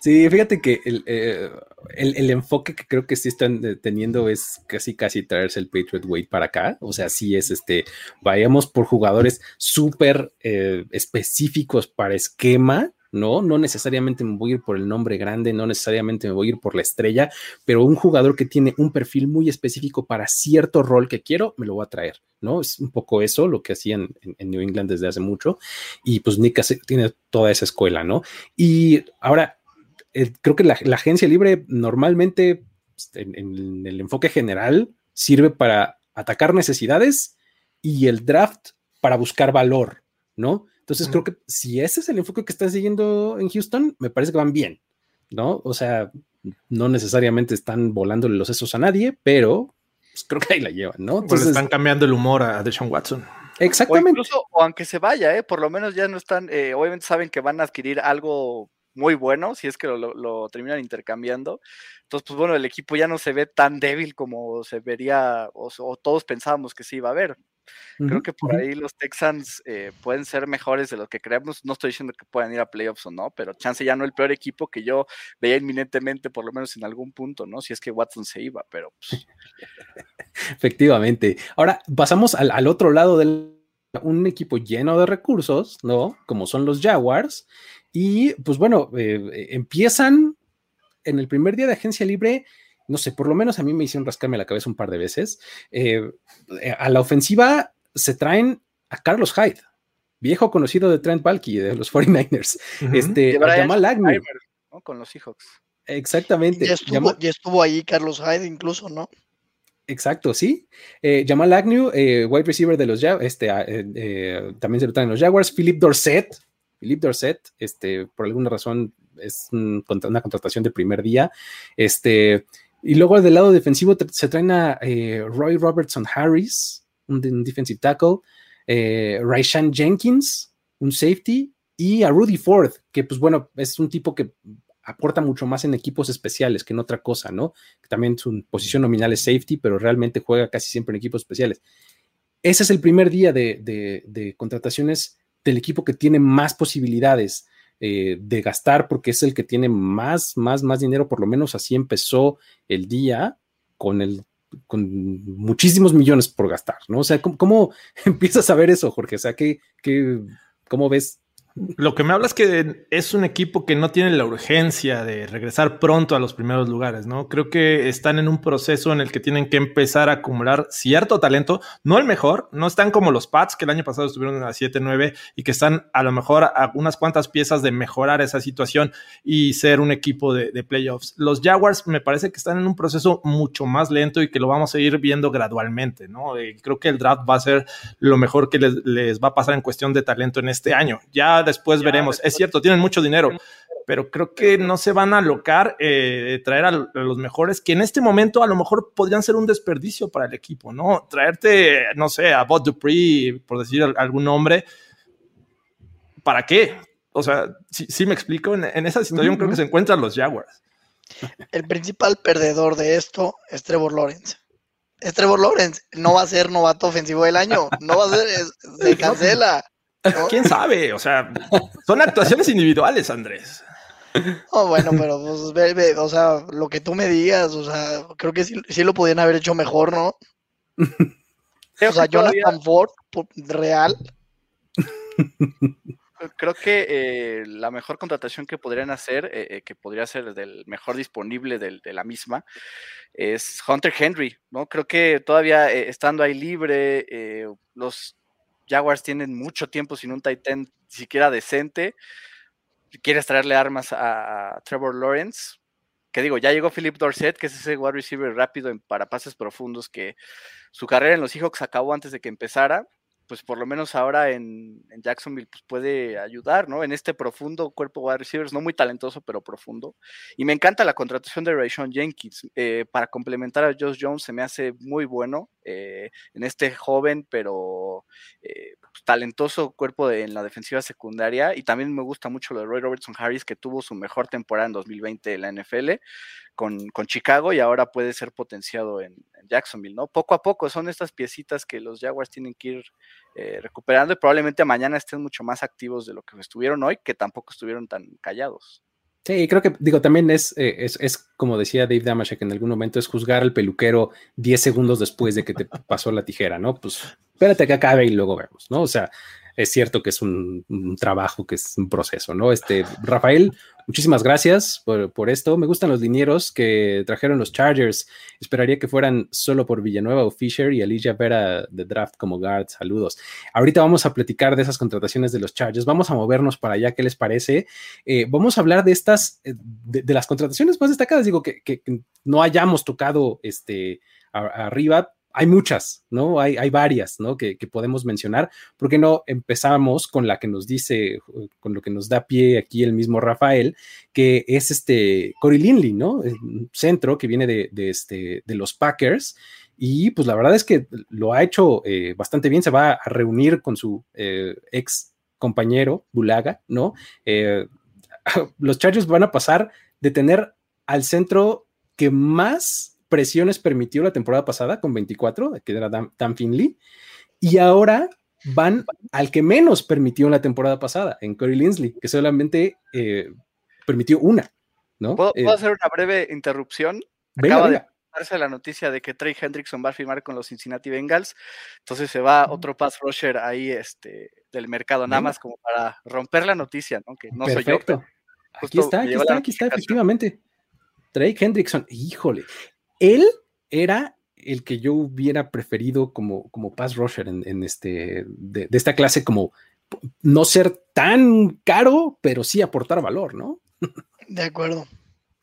Sí, fíjate que eh, el, enfoque que creo que sí están teniendo es casi casi traerse el Patriot Way para acá. O sea, sí es este, vayamos por jugadores súper eh, específicos para esquema ¿no? No necesariamente me voy a ir por el nombre grande, no necesariamente me voy a ir por la estrella, pero un jugador que tiene un perfil muy específico para cierto rol que quiero, me lo voy a traer, ¿no? Es un poco eso lo que hacían en, New England desde hace mucho y pues Nick tiene toda esa escuela, ¿no? Y ahora, eh, creo que la, agencia libre normalmente pues, en el enfoque general sirve para atacar necesidades y el draft para buscar valor, ¿no? Entonces creo que si ese es el enfoque que están siguiendo en Houston, me parece que van bien, ¿no? O sea, no necesariamente están volándole los sesos a nadie, pero pues, creo que ahí la llevan, ¿no? Pues están cambiando el humor a Deshaun Watson. Exactamente. O incluso, o aunque se vaya, ¿eh? por lo menos ya no están, eh, obviamente saben que van a adquirir algo muy bueno si es que lo, terminan intercambiando. Entonces, pues bueno, el equipo ya no se ve tan débil como se vería o todos pensábamos que se iba a ver. Creo que por ahí los Texans eh, pueden ser mejores de lo que creemos. No estoy diciendo que puedan ir a playoffs o no, pero chance ya no el peor equipo que yo veía inminentemente, por lo menos en algún punto, ¿no? Si es que Watson se iba, pero. Pues Efectivamente. Ahora pasamos al, otro lado del un equipo lleno de recursos, ¿no? Como son los Jaguars. Y pues bueno, eh, empiezan en el primer día de agencia libre no sé, por lo menos a mí me hicieron rascarme la cabeza un par de veces. Eh, eh, a la ofensiva se traen a Carlos Hyde, viejo conocido de Trent Balky de los 49ers. Este, Jamal Agnew. Con los Seahawks. Exactamente. Ya estuvo, ahí Carlos Hyde incluso, ¿no? Exacto, sí. Eh, Jamal Agnew, wide receiver de los Jaguars, este, también se lo traen los Jaguars. Philip Dorset, Philip Dorset, este, por alguna razón es una contratación de primer día. Este, y luego del lado defensivo se traen a eh, Roy Robertson Harris, un, defensive tackle, eh, Raishan Jenkins, un safety, y a Rudy Ford, que pues bueno, es un tipo que aporta mucho más en equipos especiales que en otra cosa, ¿no? También su posición nominal es safety, pero realmente juega casi siempre en equipos especiales. Ese es el primer día de contrataciones del equipo que tiene más posibilidades eh, de gastar porque es el que tiene más, más, más dinero, por lo menos así empezó el día con el con muchísimos millones por gastar, ¿no? O sea, ¿cómo, empiezas a ver eso, Jorge? O sea, ¿qué, qué, ¿cómo ves lo que me habla es que es un equipo que no tiene la urgencia de regresar pronto a los primeros lugares, ¿no? Creo que están en un proceso en el que tienen que empezar a acumular cierto talento, no el mejor, no están como los Pats que el año pasado estuvieron a 7-9 y que están a lo mejor a unas cuantas piezas de mejorar esa situación y ser un equipo de, playoffs. Los Jaguars me parece que están en un proceso mucho más lento y que lo vamos a ir viendo gradualmente, ¿no? Eh, creo que el draft va a ser lo mejor que les va a pasar en cuestión de talento en este año. Ya después veremos. Es cierto, tienen mucho dinero, pero creo que no se van a alocar eh, traer a, los mejores, que en este momento a lo mejor podrían ser un desperdicio para el equipo, ¿no? Traerte, no sé, a Bob Dupree, por decir algún nombre, ¿para qué? O sea, sí, me explico, en, esa situación creo que se encuentran los Jaguars. El principal perdedor de esto es Trevor Lawrence. Es Trevor Lawrence, no va a ser novato ofensivo del año, no va a ser, se cancela. ¿Quién sabe? O sea, son actuaciones individuales, Andrés. Oh, bueno, pero pues, o sea, lo que tú me digas, o sea, creo que sí, lo podían haber hecho mejor, ¿no? o sea, Jonathan Ford, real. Creo que eh, la mejor contratación que podrían hacer, eh, eh, que podría ser del mejor disponible de la misma, es Hunter Henry, ¿no? Creo que todavía estando ahí libre, los Jaguars tienen mucho tiempo sin un Titan siquiera decente. Quieres traerle armas a, Trevor Lawrence, que digo, ya llegó Philip Dorset, que es ese wide receiver rápido en, para pases profundos que su carrera en los Seahawks acabó antes de que empezara pues por lo menos ahora en, Jacksonville pues puede ayudar, ¿no? En este profundo cuerpo wide receivers, no muy talentoso, pero profundo. Y me encanta la contratación de Rayshon Jenkins. Eh, para complementar a Josh Jones se me hace muy bueno eh, en este joven, pero eh, talentoso cuerpo en la defensiva secundaria. Y también me gusta mucho lo de Roy Robertson Harris, que tuvo su mejor temporada en 2020 en la NFL con, Chicago y ahora puede ser potenciado en, Jacksonville, ¿no? Poco a poco son estas piecitas que los Jaguars tienen que ir eh, recuperando y probablemente mañana estén mucho más activos de lo que estuvieron hoy, que tampoco estuvieron tan callados. Sí, creo que, digo, también es, eh, es, es, como decía Dave Damashek en algún momento, es juzgar al peluquero 10 segundos después de que te pasó la tijera, ¿no? Pues espérate que acabe y luego vemos, ¿no? O sea, es cierto que es un, trabajo, que es un proceso, ¿no? Este, Rafael, muchísimas gracias por, esto. Me gustan los linieros que trajeron los Chargers. Esperaría que fueran solo por Villanueva o Fisher y Alicia Vera de draft como guard. Saludos. Ahorita vamos a platicar de esas contrataciones de los Chargers. Vamos a movernos para allá. ¿Qué les parece? Eh, vamos a hablar de estas, eh, de, las contrataciones más destacadas. Digo que, no hayamos tocado este arriba, hay muchas, ¿no? Hay, hay varias, ¿no? Que, podemos mencionar. ¿Por qué no empezamos con la que nos dice, con lo que nos da pie aquí el mismo Rafael, que es este Cory Linley, ¿no? Centro que viene de, este, de los Packers. Y pues la verdad es que lo ha hecho eh, bastante bien. Se va a reunir con su eh, ex compañero, Bulaga, ¿no? Eh, los Chargers van a pasar de tener al centro que más presiones permitió la temporada pasada con 24, que era Dan, Finley, y ahora van al que menos permitió en la temporada pasada, en Corey Linsley, que solamente eh, permitió una. ¿no? ¿Puedo, eh, hacer una breve interrupción? Acaba de darse la noticia de que Trey Hendrickson va a firmar con los Cincinnati Bengals, entonces se va otro pass rusher ahí este, del mercado, nada más como para romper la noticia, ¿no? Que no Perfecto. soy yo. Aquí está, aquí está, aquí está, efectivamente. Trey Hendrickson, híjole, él era el que yo hubiera preferido como, como pass rusher en, este, de, esta clase, como no ser tan caro, pero sí aportar valor, ¿no? De acuerdo.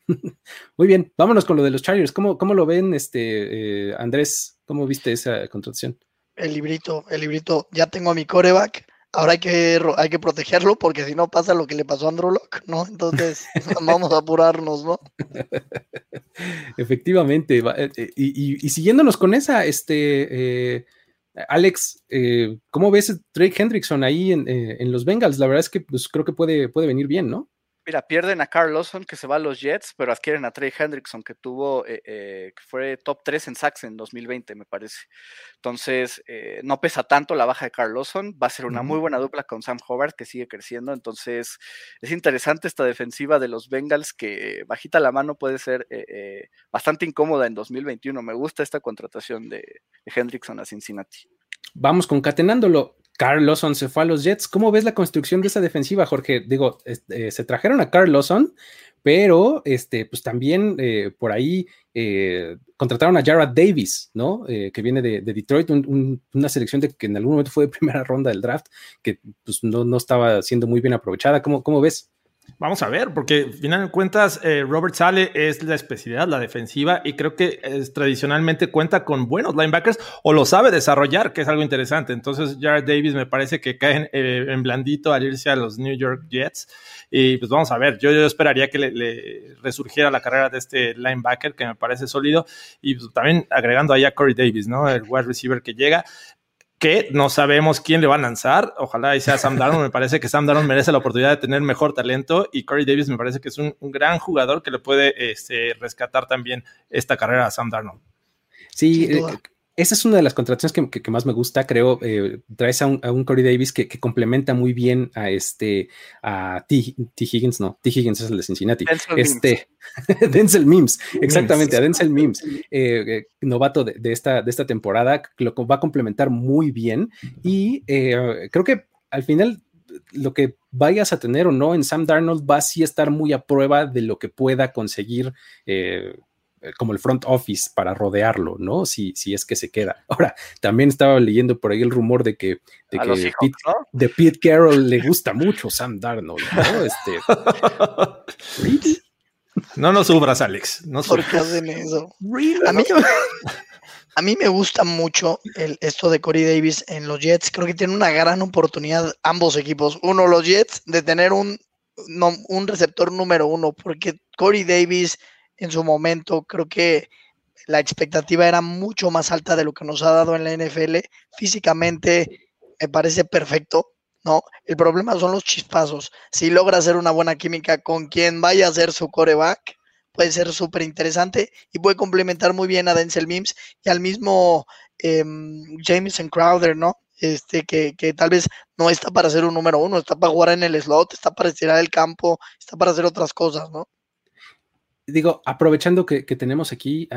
Muy bien, vámonos con lo de los Chargers. ¿Cómo, cómo lo ven, este, eh, Andrés? ¿Cómo viste esa contratación? El librito, el librito. Ya tengo a mi coreback ahora hay que, hay que protegerlo porque si no pasa lo que le pasó a Andrew Locke, ¿no? Entonces vamos a apurarnos, ¿no? Efectivamente. Eh, eh, y, siguiéndonos con esa, este, eh, Alex, ¿cómo ves Drake Hendrickson ahí en, los Bengals? La verdad es que pues, creo que puede, puede venir bien, ¿no? Mira, pierden a Carl Lawson, que se va a los Jets, pero adquieren a Trey Hendrickson, que tuvo, eh, eh, que fue top 3 en sacks en 2020, me parece. Entonces, eh, no pesa tanto la baja de Carl Lawson, va a ser una muy buena dupla con Sam Hobart, que sigue creciendo. Entonces, es interesante esta defensiva de los Bengals, que bajita la mano puede ser bastante incómoda en 2021. Me gusta esta contratación de, de Hendrickson a Cincinnati. Vamos concatenándolo. Carl Lawson se fue a los Jets. ¿Cómo ves la construcción de esa defensiva, Jorge? Digo, eh, se trajeron a Carl Lawson, pero este, pues también eh, por ahí eh, contrataron a Jared Davis, ¿no? que viene de, Detroit, una selección de que en algún momento fue de primera ronda del draft, que pues no, no estaba siendo muy bien aprovechada. ¿Cómo, cómo ves? Vamos a ver, porque al final de cuentas, eh, Robert Sale es la especialidad, la defensiva, y creo que tradicionalmente cuenta con buenos linebackers o lo sabe desarrollar, que es algo interesante. Entonces, Jared Davis me parece que cae en, eh, blandito al irse a los New York Jets. Y pues vamos a ver, yo, esperaría que le, resurgiera la carrera de este linebacker, que me parece sólido, y pues, también agregando ahí a Corey Davis, ¿no? El wide receiver que llega que no sabemos quién le va a lanzar. Ojalá y sea Sam Darnold. me parece que Sam Darnold merece la oportunidad de tener mejor talento y Corey Davis me parece que es un, gran jugador que le puede este, rescatar también esta carrera a Sam Darnold. Sí, esa es una de las contrataciones que, más me gusta, creo. Eh, traes a un, Corey Davis que, complementa muy bien a este, a T, Higgins, no, T. Higgins es el de Cincinnati. Denzel este, Mims. Denzel Mims, exactamente, a Denzel Mims, eh, eh, novato de, esta, de esta temporada, lo va a complementar muy bien. Y creo que al final lo que vayas a tener o no en Sam Darnold va a sí estar muy a prueba de lo que pueda conseguir eh, como el front office para rodearlo, ¿no? Si, si es que se queda. Ahora, también estaba leyendo por ahí el rumor de que, de, que Pete, de Pete Carroll le gusta mucho Sam Darnold, ¿no? Este, no nos subras, Alex. No ¿Por qué hacen eso? A mí, me gusta mucho el, esto de Corey Davis en los Jets. Creo que tiene una gran oportunidad ambos equipos. Uno, los Jets, de tener un, un receptor número uno, porque Corey Davis en su momento. Creo que la expectativa era mucho más alta de lo que nos ha dado en la NFL. Físicamente me parece perfecto, ¿no? El problema son los chispazos. Si logra hacer una buena química con quien vaya a ser su coreback, puede ser súper interesante y puede complementar muy bien a Denzel Mims y al mismo eh, Jameson Crowder, ¿no? este, que, que, tal vez no está para ser un número uno, está para jugar en el slot, está para estirar el campo, está para hacer otras cosas, ¿no? Digo, aprovechando que, tenemos aquí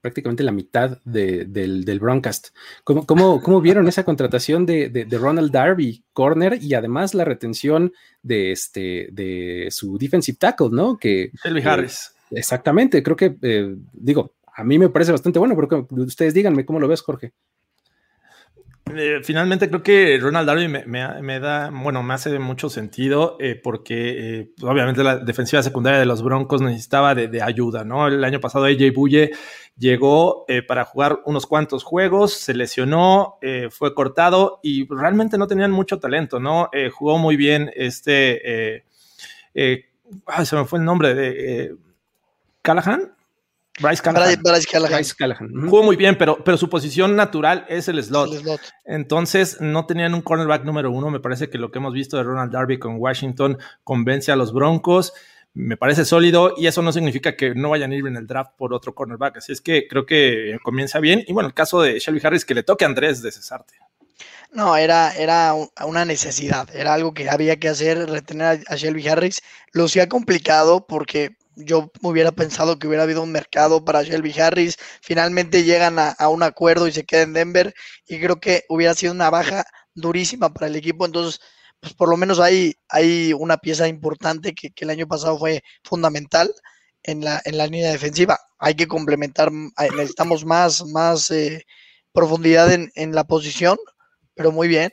prácticamente la mitad del, del broadcast, ¿cómo, cómo, vieron esa contratación de, Ronald Darby, corner, y además la retención de, este, de su defensive tackle, ¿no? Que, Shelby Harris. exactamente, creo que, eh, digo, a mí me parece bastante bueno, pero ustedes díganme cómo lo ves, Jorge. Eh, finalmente creo que Ronald Darby me, da, bueno, me hace mucho sentido eh, porque eh, obviamente la defensiva secundaria de los Broncos necesitaba de, ayuda, ¿no? El año pasado AJ Bulle llegó para jugar unos cuantos juegos, se lesionó, fue cortado y realmente no tenían mucho talento, ¿no? jugó muy bien este, se me fue el nombre de Callahan. Bryce Callahan. Jugó muy bien, pero, pero su posición natural es el slot. Entonces, no tenían un cornerback número uno. Me parece que lo que hemos visto de Ronald Darby con Washington convence a los Broncos. Me parece sólido y eso no significa que no vayan a ir en el draft por otro cornerback. Así es que creo que comienza bien. Y bueno, el caso de Shelby Harris, que le toque a Andrés de Cesarte. No, era, era una necesidad, era algo que había que hacer, retener a, Shelby Harris. Lo hacía complicado porque yo hubiera pensado que hubiera habido un mercado para Shelby Harris. Finalmente llegan a, un acuerdo y se queda en Denver. Y creo que hubiera sido una baja durísima para el equipo. Entonces, pues por lo menos hay, hay una pieza importante que, el año pasado fue fundamental en la, en la línea defensiva. Hay que complementar, necesitamos más, más eh, profundidad en, en la posición, pero muy bien.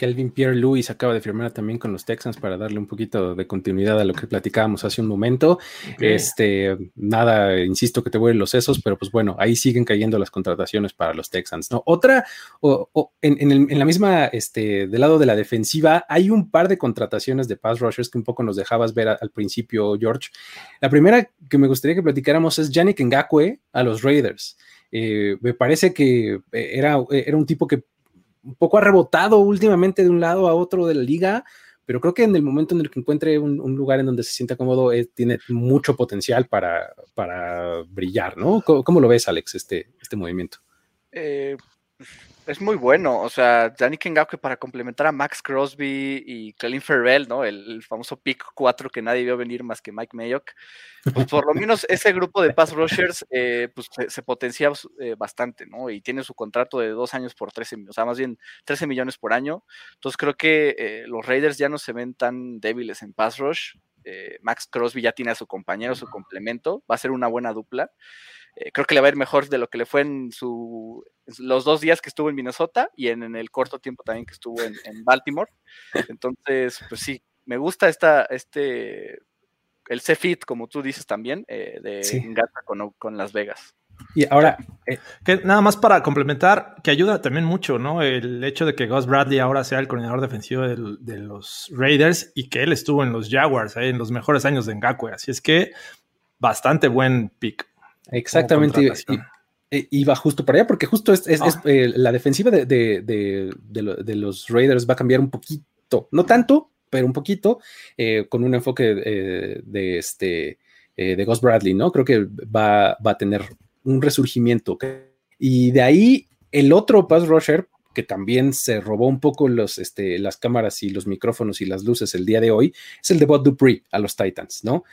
Kelvin Pierre Louis acaba de firmar también con los Texans para darle un poquito de continuidad a lo que platicábamos hace un momento. Este, nada, insisto que te voy los sesos, pero pues bueno, ahí siguen cayendo las contrataciones para los Texans, ¿no? Otra, o, en, la misma, este, del lado de la defensiva, hay un par de contrataciones de pass rushers que un poco nos dejabas ver al principio, George. La primera que me gustaría que platicáramos es Yannick Ngakwe a los Raiders. Eh, me parece que eh, era, era un tipo que un poco ha rebotado últimamente de un lado a otro de la liga, pero creo que en el momento en el que encuentre un, lugar en donde se sienta cómodo, eh, tiene mucho potencial para, para brillar, ¿no? ¿Cómo, lo ves, Alex, este, este movimiento? Eh, es muy bueno. O sea, Danny Kengauke para complementar a Max Crosby y Clelin Ferrell, ¿no? El, famoso pick 4 que nadie vio venir más que Mike Mayock. Pues por lo menos ese grupo de pass rushers eh, pues se, potencia eh, bastante, ¿no? Y tiene su contrato de dos años por 13, o sea, más bien 13 millones por año. Entonces creo que eh, los Raiders ya no se ven tan débiles en pass rush. Max Crosby ya tiene a su compañero, su complemento. Va a ser una buena dupla. Eh, creo que le va a ir mejor de lo que le fue en su los dos días que estuvo en Minnesota y en, el corto tiempo también que estuvo en, Baltimore. Entonces, pues sí, me gusta esta, este, el C-Fit, como tú dices también, eh, de sí. con, Las Vegas. Y ahora, eh, que nada más para complementar, que ayuda también mucho, ¿no? El hecho de que Gus Bradley ahora sea el coordinador defensivo de, los Raiders y que él estuvo en los Jaguars, en los mejores años de Ngakwe. Así es que bastante buen pick. Exactamente. iba justo para allá, porque justo es, ah. eh, la defensiva de, los Raiders va a cambiar un poquito, no tanto, pero un poquito, eh, con un enfoque eh, de este de Ghost Bradley, ¿no? Creo que va, a tener un resurgimiento. Y de ahí el otro pass rusher, que también se robó un poco los, este, las cámaras y los micrófonos y las luces el día de hoy, es el de Bob Dupree a los Titans, ¿no?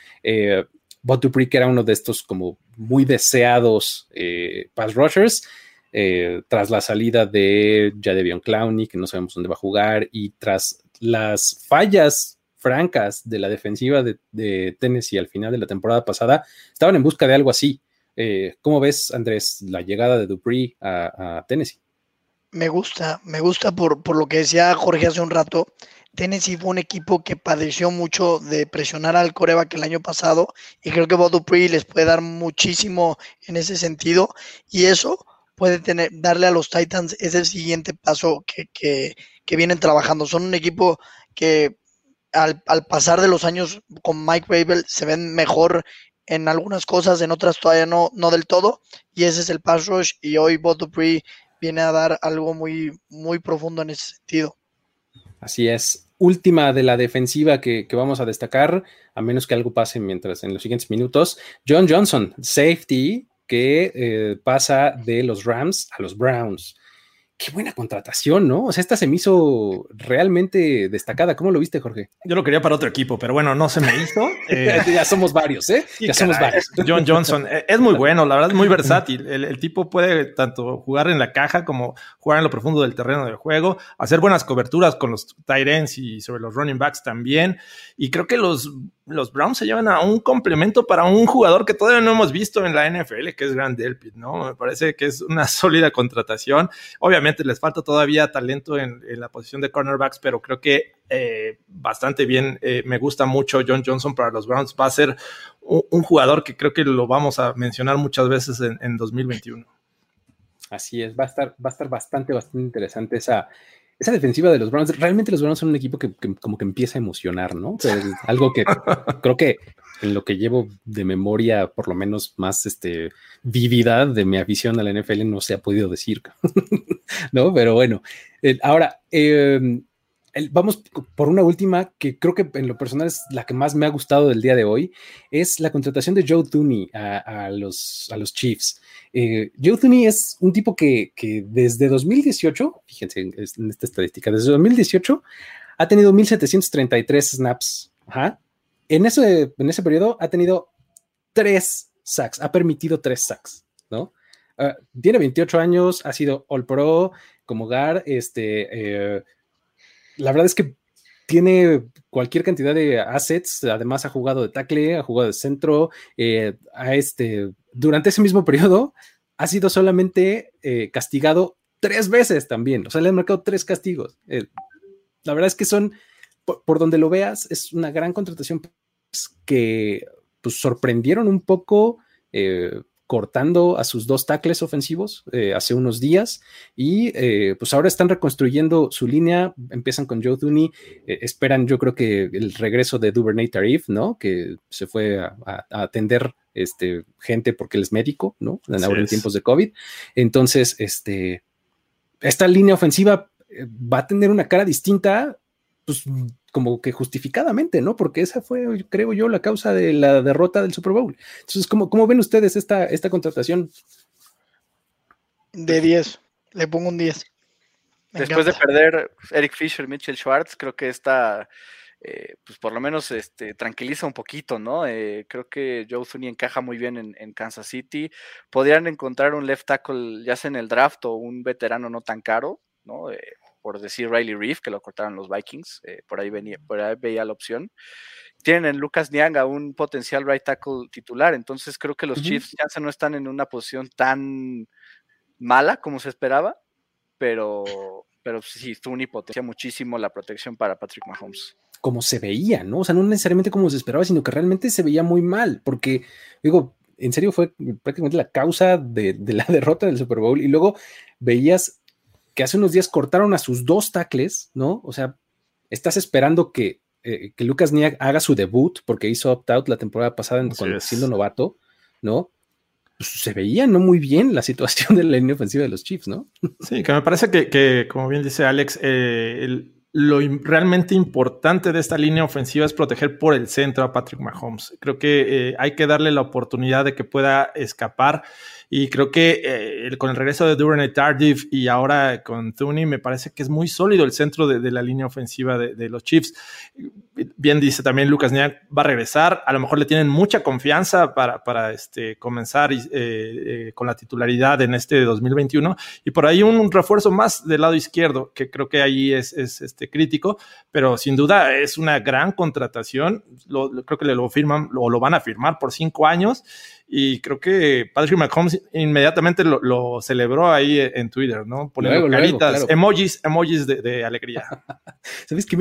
Bob Dupree, que era uno de estos como muy deseados eh, pass rushers, eh, tras la salida de Jadevion Clowney, que no sabemos dónde va a jugar, y tras las fallas francas de la defensiva de, Tennessee al final de la temporada pasada, estaban en busca de algo así. Eh, ¿Cómo ves, Andrés, la llegada de Dupree a, Tennessee? Me gusta, me gusta por, por, lo que decía Jorge hace un rato. Tennessee fue un equipo que padeció mucho de presionar al coreback el año pasado y creo que Bob Dupree les puede dar muchísimo en ese sentido y eso puede tener, darle a los Titans ese siguiente paso que, vienen trabajando. Son un equipo que al, pasar de los años con Mike Rabel se ven mejor en algunas cosas, en otras todavía no, no del todo y ese es el pass rush y hoy Bob Dupree viene a dar algo muy, muy profundo en ese sentido. Así es última de la defensiva que, vamos a destacar, a menos que algo pase mientras en los siguientes minutos. John Johnson, safety, que eh, pasa de los Rams a los Browns. Qué buena contratación, ¿no? O sea, esta se me hizo realmente destacada. ¿Cómo lo viste, Jorge? Yo lo quería para otro equipo, pero bueno, no se me hizo. Eh, ya somos varios, ¿eh? Ya somos varios. John Johnson eh, es muy bueno, la verdad es muy versátil. El, tipo puede tanto jugar en la caja como jugar en lo profundo del terreno del juego, hacer buenas coberturas con los tight ends y sobre los running backs también. Y creo que los los Browns se llevan a un complemento para un jugador que todavía no hemos visto en la NFL, que es Grant Delpit, ¿no? Me parece que es una sólida contratación. Obviamente les falta todavía talento en, la posición de cornerbacks, pero creo que eh, bastante bien. Eh, me gusta mucho John Johnson para los Browns. Va a ser un, jugador que creo que lo vamos a mencionar muchas veces en, en 2021. Así es, va a estar, va a estar bastante, bastante interesante esa, esa defensiva de los Browns, realmente los Browns son un equipo que, como que empieza a emocionar, ¿no? algo que creo que en lo que llevo de memoria, por lo menos más este, vividad de mi afición a la NFL, no se ha podido decir, ¿no? Pero bueno, eh, ahora, eh, vamos por una última que creo que en lo personal es la que más me ha gustado del día de hoy, es la contratación de Joe Tooney a, los, a los Chiefs. Eh, Joe Tooney es un tipo que, desde 2018, fíjense en, esta estadística, desde 2018 ha tenido 1733 snaps. En, ese, en ese periodo ha tenido tres sacks, ha permitido tres sacks, ¿no? Ah, tiene 28 años, ha sido All Pro como GAR, este, eh, la verdad es que tiene cualquier cantidad de assets, además ha jugado de tackle, ha jugado de centro, eh, este, durante ese mismo periodo ha sido solamente eh, castigado tres veces también, o sea, le han marcado tres castigos. Eh, la verdad es que son, por, donde lo veas, es una gran contratación que pues, sorprendieron un poco cortando a sus dos tackles ofensivos eh, hace unos días y eh, pues ahora están reconstruyendo su línea, empiezan con Joe Dooney, eh, esperan yo creo que el regreso de Duvernay Tarif, ¿no? Que se fue a, atender este, gente porque él es médico, ¿no? En, ahora en tiempos de COVID. Entonces, este, esta línea ofensiva va a tener una cara distinta, pues como que justificadamente, ¿no? Porque esa fue, creo yo, la causa de la derrota del Super Bowl. Entonces, ¿cómo, cómo ven ustedes esta, esta contratación? De 10, le pongo un 10. Después de perder Eric Fisher, Mitchell Schwartz, creo que esta, eh, pues por lo menos este, tranquiliza un poquito, ¿no? Eh, creo que Joe Thuney encaja muy bien en, Kansas City. Podrían encontrar un left tackle ya sea en el draft o un veterano no tan caro, ¿no? Eh, por decir Riley Reef, que lo cortaron los Vikings, eh, por, ahí venía, por ahí veía la opción. Tienen en Lucas Nianga un potencial right tackle titular, entonces creo que los Chiefs ya no están en una posición tan mala como se esperaba, pero, pero sí, Tooney potencia muchísimo la protección para Patrick Mahomes como se veía, ¿no? O sea, no necesariamente como se esperaba, sino que realmente se veía muy mal, porque, digo, en serio fue prácticamente la causa de, de, la derrota del Super Bowl y luego veías que hace unos días cortaron a sus dos tackles, ¿no? O sea, estás esperando que, eh, Lucas Niag haga su debut porque hizo opt-out la temporada pasada siendo novato, ¿no? Pues, se veía no muy bien la situación de la línea ofensiva de los Chiefs, ¿no? Sí, que me parece que, como bien dice Alex, eh, lo realmente importante de esta línea ofensiva es proteger por el centro a Patrick Mahomes. Creo que eh, hay que darle la oportunidad de que pueda escapar y creo que eh, con el regreso de Duran Tardif y ahora con Thuney, me parece que es muy sólido el centro de, la línea ofensiva de, los Chiefs. Bien dice también Lucas Niak, va a regresar. A lo mejor le tienen mucha confianza para, para este, comenzar eh, eh, con la titularidad en este 2021. Y por ahí un, refuerzo más del lado izquierdo, que creo que ahí es, es este, crítico, pero sin duda es una gran contratación. creo que lo firman o lo van a firmar por cinco años y creo que Patrick Mahomes inmediatamente lo, celebró ahí en Twitter, ¿no? Poniendo caritas, emojis, emojis de, alegría. ¿Sabes qué?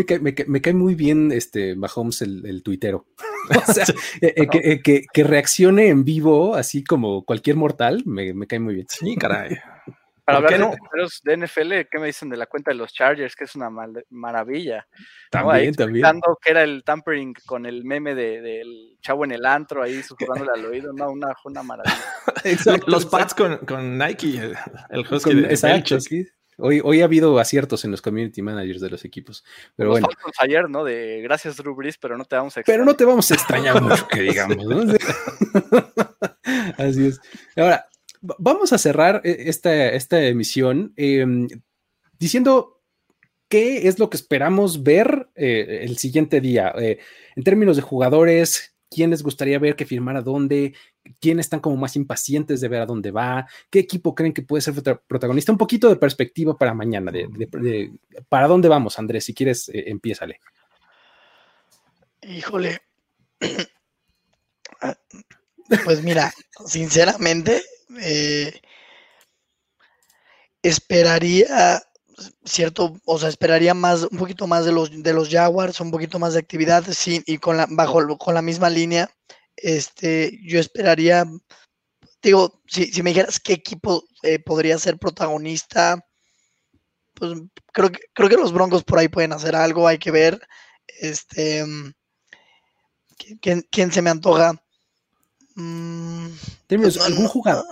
Me cae, muy bien este Mahomes, el, el tuitero. o sea, eh, eh, que, que, reaccione en vivo, así como cualquier mortal, me, me cae muy bien. Sí, caray. Para hablar no? de, NFL, ¿qué me dicen de la cuenta de los Chargers? Que es una maravilla. También, también. que era el tampering con el meme del chavo en el antro ahí susurrándole al oído. No, una, una maravilla. los pads con, con, Nike, el, el husky de, exacto, Hoy, hoy ha habido aciertos en los community managers de los equipos. Pero bueno. ayer, ¿no? De gracias, Drew Brees, pero no te vamos a extrañar. Pero no te vamos a extrañar mucho, que digamos, ¿no? Así es. Ahora, vamos a cerrar eh, esta, esta emisión em, diciendo qué es lo que esperamos ver eh, el siguiente día. Eh, en términos de jugadores, ¿quién les gustaría ver que firmara dónde? ¿Quién están como más impacientes de ver a dónde va? ¿Qué equipo creen que puede ser protagonista? Un poquito de perspectiva para mañana. De, ¿Para dónde vamos, Andrés? Si quieres, eh, empiézale. Híjole. Ah, pues mira, sinceramente, esperaría cierto, o sea, esperaría más, un poquito más de los, de los Jaguars, un poquito más de actividad, sí, y con la, bajo, con la misma línea, este, yo esperaría, digo, si, si me dijeras qué equipo eh, podría ser protagonista, pues creo que, creo que los Broncos por ahí pueden hacer algo, hay que ver, este, ¿quién, quién se me antoja? Mm, pues algún, jugador,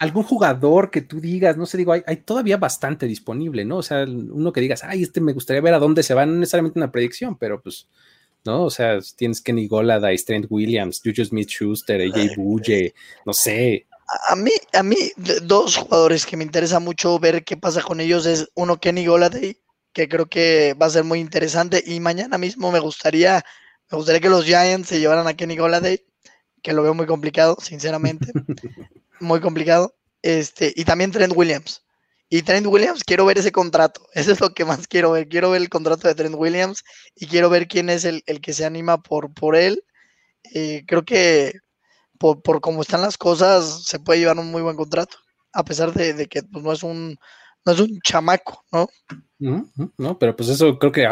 algún jugador que tú digas, no sé, digo, hay, todavía bastante disponible, ¿no? O sea, uno que digas, ay, este me gustaría ver a dónde se va, no necesariamente una predicción, pero pues, ¿no? O sea, tienes Kenny Golada, Trent Williams, Juju Smith Schuster, AJ Bulle, no sé. A mí, a mí, dos jugadores que me interesa mucho ver qué pasa con ellos es uno, Kenny Goladay, que creo que va a ser muy interesante, y mañana mismo me gustaría, me gustaría que los Giants se llevaran a Kenny Goladay que lo veo muy complicado, sinceramente. muy complicado. Este, y también Trent Williams. Y Trent Williams, quiero ver ese contrato. Eso es lo que más quiero ver. Quiero ver el contrato de Trent Williams y quiero ver quién es el, que se anima por, por él. Eh, creo que por, por cómo están las cosas, se puede llevar un muy buen contrato. A pesar de, que pues, no es un no es un chamaco, ¿no? No, pero pues eso creo que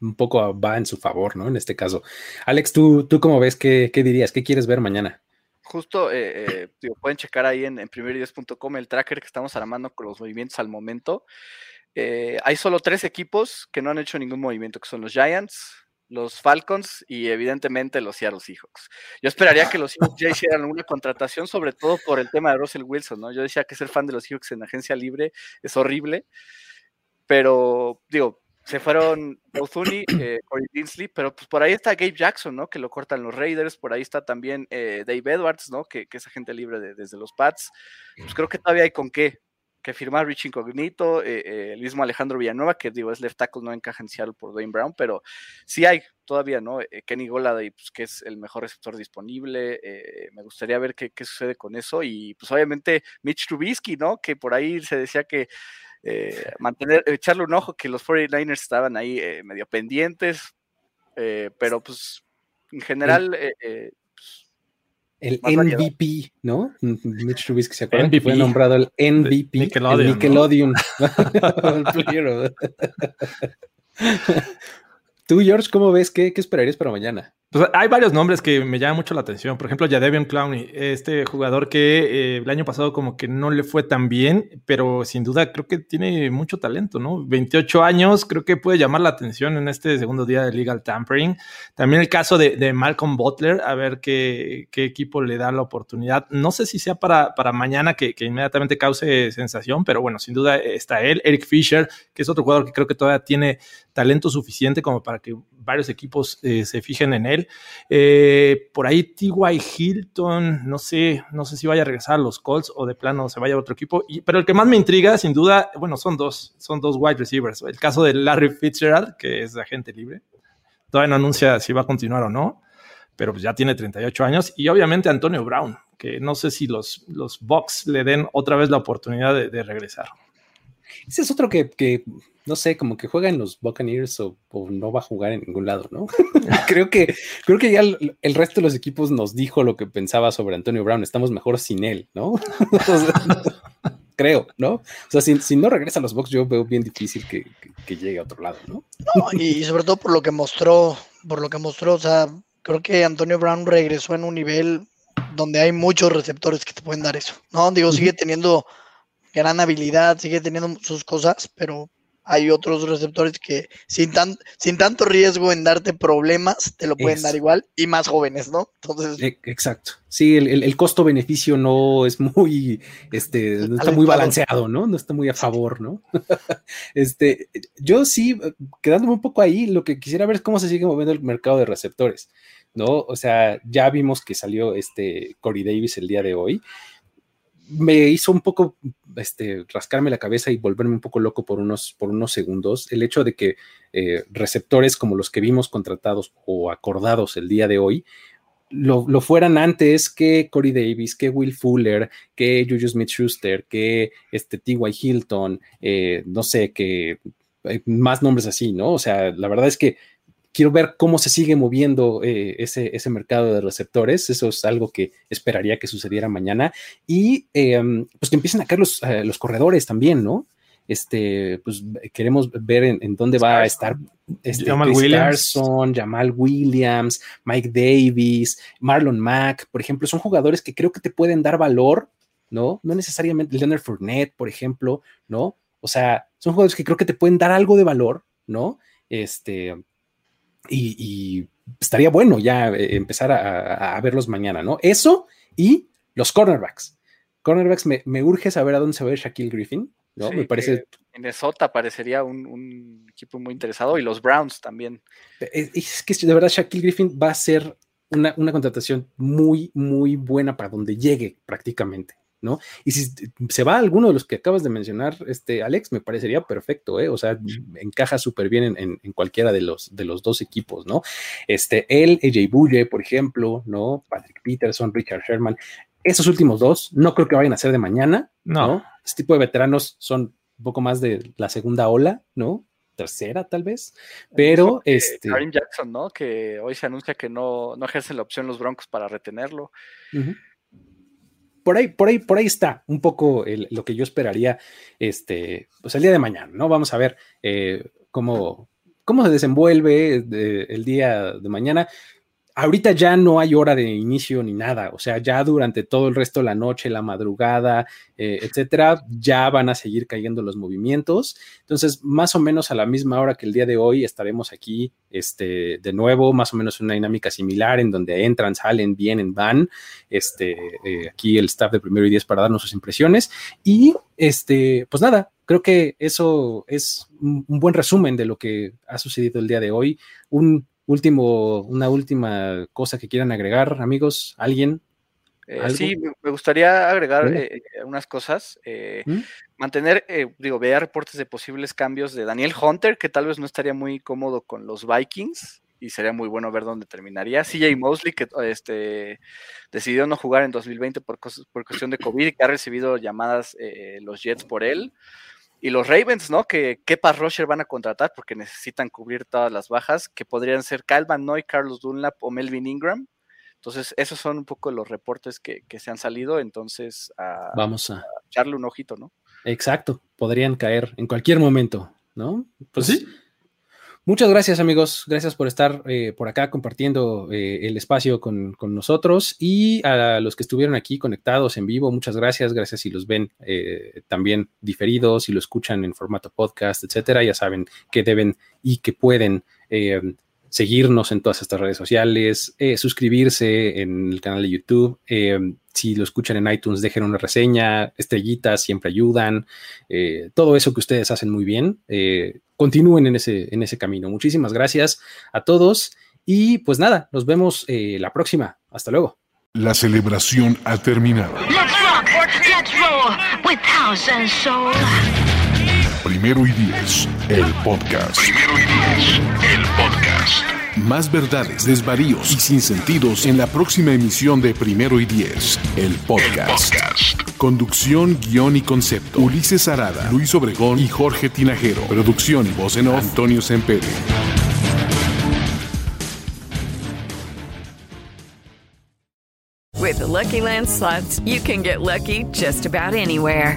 un poco va en su favor, ¿no? En este caso. Alex, ¿tú, tú cómo ves? ¿Qué, dirías? ¿Qué quieres ver mañana? Justo, eh, eh, pueden checar ahí en, en primerideos.com el tracker que estamos armando con los movimientos al momento. Eh, hay solo tres equipos que no han hecho ningún movimiento, que son los Giants, los Falcons y evidentemente los Seattle Seahawks. Yo esperaría que los Seahawks ya hicieran una contratación, sobre todo por el tema de Russell Wilson, ¿no? Yo decía que ser fan de los Seahawks en agencia libre es horrible, pero digo, se fueron Ozuni, eh, Corey Dinsley, pero pues por ahí está Gabe Jackson, ¿no? Que lo cortan los Raiders, por ahí está también eh, Dave Edwards, ¿no? Que, es agente libre desde los Pats. Pues creo que todavía hay con qué que firmar Rich Incognito, eh, eh, el mismo Alejandro Villanueva, que digo, es left tackle, no encaja en Seattle por Dwayne Brown, pero sí hay todavía, ¿no? Eh, Kenny Golladay, pues, que es el mejor receptor disponible, me gustaría ver qué, sucede con eso, y pues obviamente Mitch Trubisky, ¿no? Que por ahí se decía que mantener, echarle un ojo, que los 49ers estaban ahí medio pendientes, pero pues en general el MVP, ¿no? Mitch Trubisky, ¿se acuerdan? MVP. Fue nombrado el MVP. Nickelodeon. El Nickelodeon. Tú, George, ¿cómo ves? ¿Qué, qué esperarías para mañana? Pues hay varios nombres que me llaman mucho la atención. Por ejemplo, Jadevion Clowney, este jugador que eh, el año pasado como que no le fue tan bien, pero sin duda creo que tiene mucho talento, ¿no? 28 años, creo que puede llamar la atención en este segundo día de legal tampering. También el caso de, Malcolm Butler, a ver qué, qué, equipo le da la oportunidad. No sé si sea para, para mañana que, que, inmediatamente cause sensación, pero bueno, sin duda está él. Eric Fisher, que es otro jugador que creo que todavía tiene talento suficiente como para que varios equipos eh, se fijen en él. Eh, por ahí T.Y. Hilton, no sé, no sé si vaya a regresar a los Colts o de plano se vaya a otro equipo. pero el que más me intriga, sin duda, bueno, son dos, son dos wide receivers. El caso de Larry Fitzgerald, que es agente libre. Todavía no anuncia si va a continuar o no, pero pues ya tiene 38 años. Y obviamente Antonio Brown, que no sé si los, los Bucks le den otra vez la oportunidad de, regresar. Ese es otro que no sé, como que juega en los Buccaneers o, no va a jugar en ningún lado, ¿no? creo que, creo que ya el, resto de los equipos nos dijo lo que pensaba sobre Antonio Brown. Estamos mejor sin él, ¿no? creo, ¿no? O sea, si, no regresa a los Bucks, yo veo bien difícil que, llegue a otro lado, ¿no? No, y sobre todo por lo que mostró, por lo que mostró, o sea, creo que Antonio Brown regresó en un nivel donde hay muchos receptores que te pueden dar eso, ¿no? Digo, sigue teniendo gran habilidad, sigue teniendo sus cosas, pero hay otros receptores que sin, tan, sin tanto riesgo en darte problemas, te lo pueden dar igual y más jóvenes, ¿no? Entonces. E, exacto. Sí, el, costo-beneficio no es muy, este, no está muy balanceado, ¿no? No está muy a favor, ¿no? este, yo sí, quedándome un poco ahí, lo que quisiera ver es cómo se sigue moviendo el mercado de receptores, ¿no? O sea, ya vimos que salió este Corey Davis el día de hoy me hizo un poco este, rascarme la cabeza y volverme un poco loco por unos, por unos segundos el hecho de que eh, receptores como los que vimos contratados o acordados el día de hoy lo, fueran antes que Corey Davis, que Will Fuller, que Juju Smith Schuster, que este T.Y. Hilton, eh, no sé, que más nombres así, ¿no? O sea, la verdad es que quiero ver cómo se sigue moviendo eh, ese, ese, mercado de receptores. Eso es algo que esperaría que sucediera mañana. Y em, pues que empiecen a caer los, eh, los, corredores también, ¿no? Este, pues queremos ver en, dónde va a estar este, Jamal Williams. Jamal Williams, Mike Davis, Marlon Mack, por ejemplo, son jugadores que creo que te pueden dar valor, ¿no? No necesariamente Leonard Fournette, por ejemplo, ¿no? O sea, son jugadores que creo que te pueden dar algo de valor, ¿no? Este, y, estaría bueno ya eh, empezar a, verlos mañana, ¿no? Eso y los cornerbacks. Cornerbacks, me, urge saber a dónde se va a ir Shaquille Griffin, ¿no? me parece. Minnesota parecería un, equipo muy interesado y los Browns también. Es, es, que de verdad Shaquille Griffin va a ser una, una contratación muy, muy buena para donde llegue prácticamente. ¿No? Y si se va alguno de los que acabas de mencionar, este, Alex, me parecería perfecto, ¿eh? O sea, encaja súper bien en, cualquiera de los, de los dos equipos, ¿no? Este, él, AJ Bulle, por ejemplo, ¿no? Patrick Peterson, Richard Sherman, esos últimos dos, no creo que vayan a ser de mañana, ¿no? Este tipo de veteranos son un poco más de la segunda ola, ¿no? tercera tal vez, pero este... Karim Jackson, ¿no? Que hoy se anuncia que no, no ejercen la opción los Broncos para retenerlo por ahí, por ahí, por ahí está un poco lo que yo esperaría, este, pues el día de mañana, ¿no? Vamos a ver eh, cómo, cómo se desenvuelve el día de mañana ahorita ya no hay hora de inicio ni nada, o sea, ya durante todo el resto de la noche, la madrugada, eh, etcétera, ya van a seguir cayendo los movimientos. Entonces, más o menos a la misma hora que el día de hoy estaremos aquí, este, de nuevo, más o menos una dinámica similar en donde entran, salen, vienen, van, este, eh, aquí el staff de primero y diez para darnos sus impresiones y, este, pues nada, creo que eso es un buen resumen de lo que ha sucedido el día de hoy. Un último, una última cosa que quieran agregar, amigos, alguien. Eh, sí, me gustaría agregar eh, unas cosas. Eh, ¿Mm? Mantener, digo, vea reportes de posibles cambios de Daniel Hunter, que tal vez no estaría muy cómodo con los Vikings y sería muy bueno ver dónde terminaría. CJ Mosley, que este, decidió no jugar en 2020 por, por cuestión de COVID y que ha recibido llamadas los Jets por él. Y los Ravens, ¿no? Que qué pass rusher van a contratar porque necesitan cubrir todas las bajas, que podrían ser Van Noy, Carlos Dunlap o Melvin Ingram. Entonces, esos son un poco los reportes que, se han salido. Entonces, vamos a, echarle un ojito, ¿no? Exacto, podrían caer en cualquier momento, ¿no? Pues sí. Muchas gracias amigos, gracias por estar eh, por acá compartiendo eh, el espacio con, nosotros. Y a los que estuvieron aquí conectados en vivo, muchas gracias, gracias si los ven eh, también diferidos, si lo escuchan en formato podcast, etcétera, ya saben que deben y que pueden seguirnos en todas estas redes sociales, suscribirse en el canal de YouTube si lo escuchan en iTunes, dejen una reseña, estrellitas siempre ayudan, eh, todo eso que ustedes hacen muy bien, eh, continúen en ese, en ese camino. Muchísimas gracias a todos y pues nada, nos vemos eh, la próxima. Hasta luego. La celebración ha terminado. Primero y diez, el podcast. Primero y diez, el podcast. Más verdades, desvaríos y sin sentidos en la próxima emisión de Primero y Diez, el podcast. Conducción, guion y concepto. Ulises Arada, Luis Obregón y Jorge Tinajero. Producción y voz en off, Antonio Sempere. With Lucky Land slots, you can get lucky just about anywhere.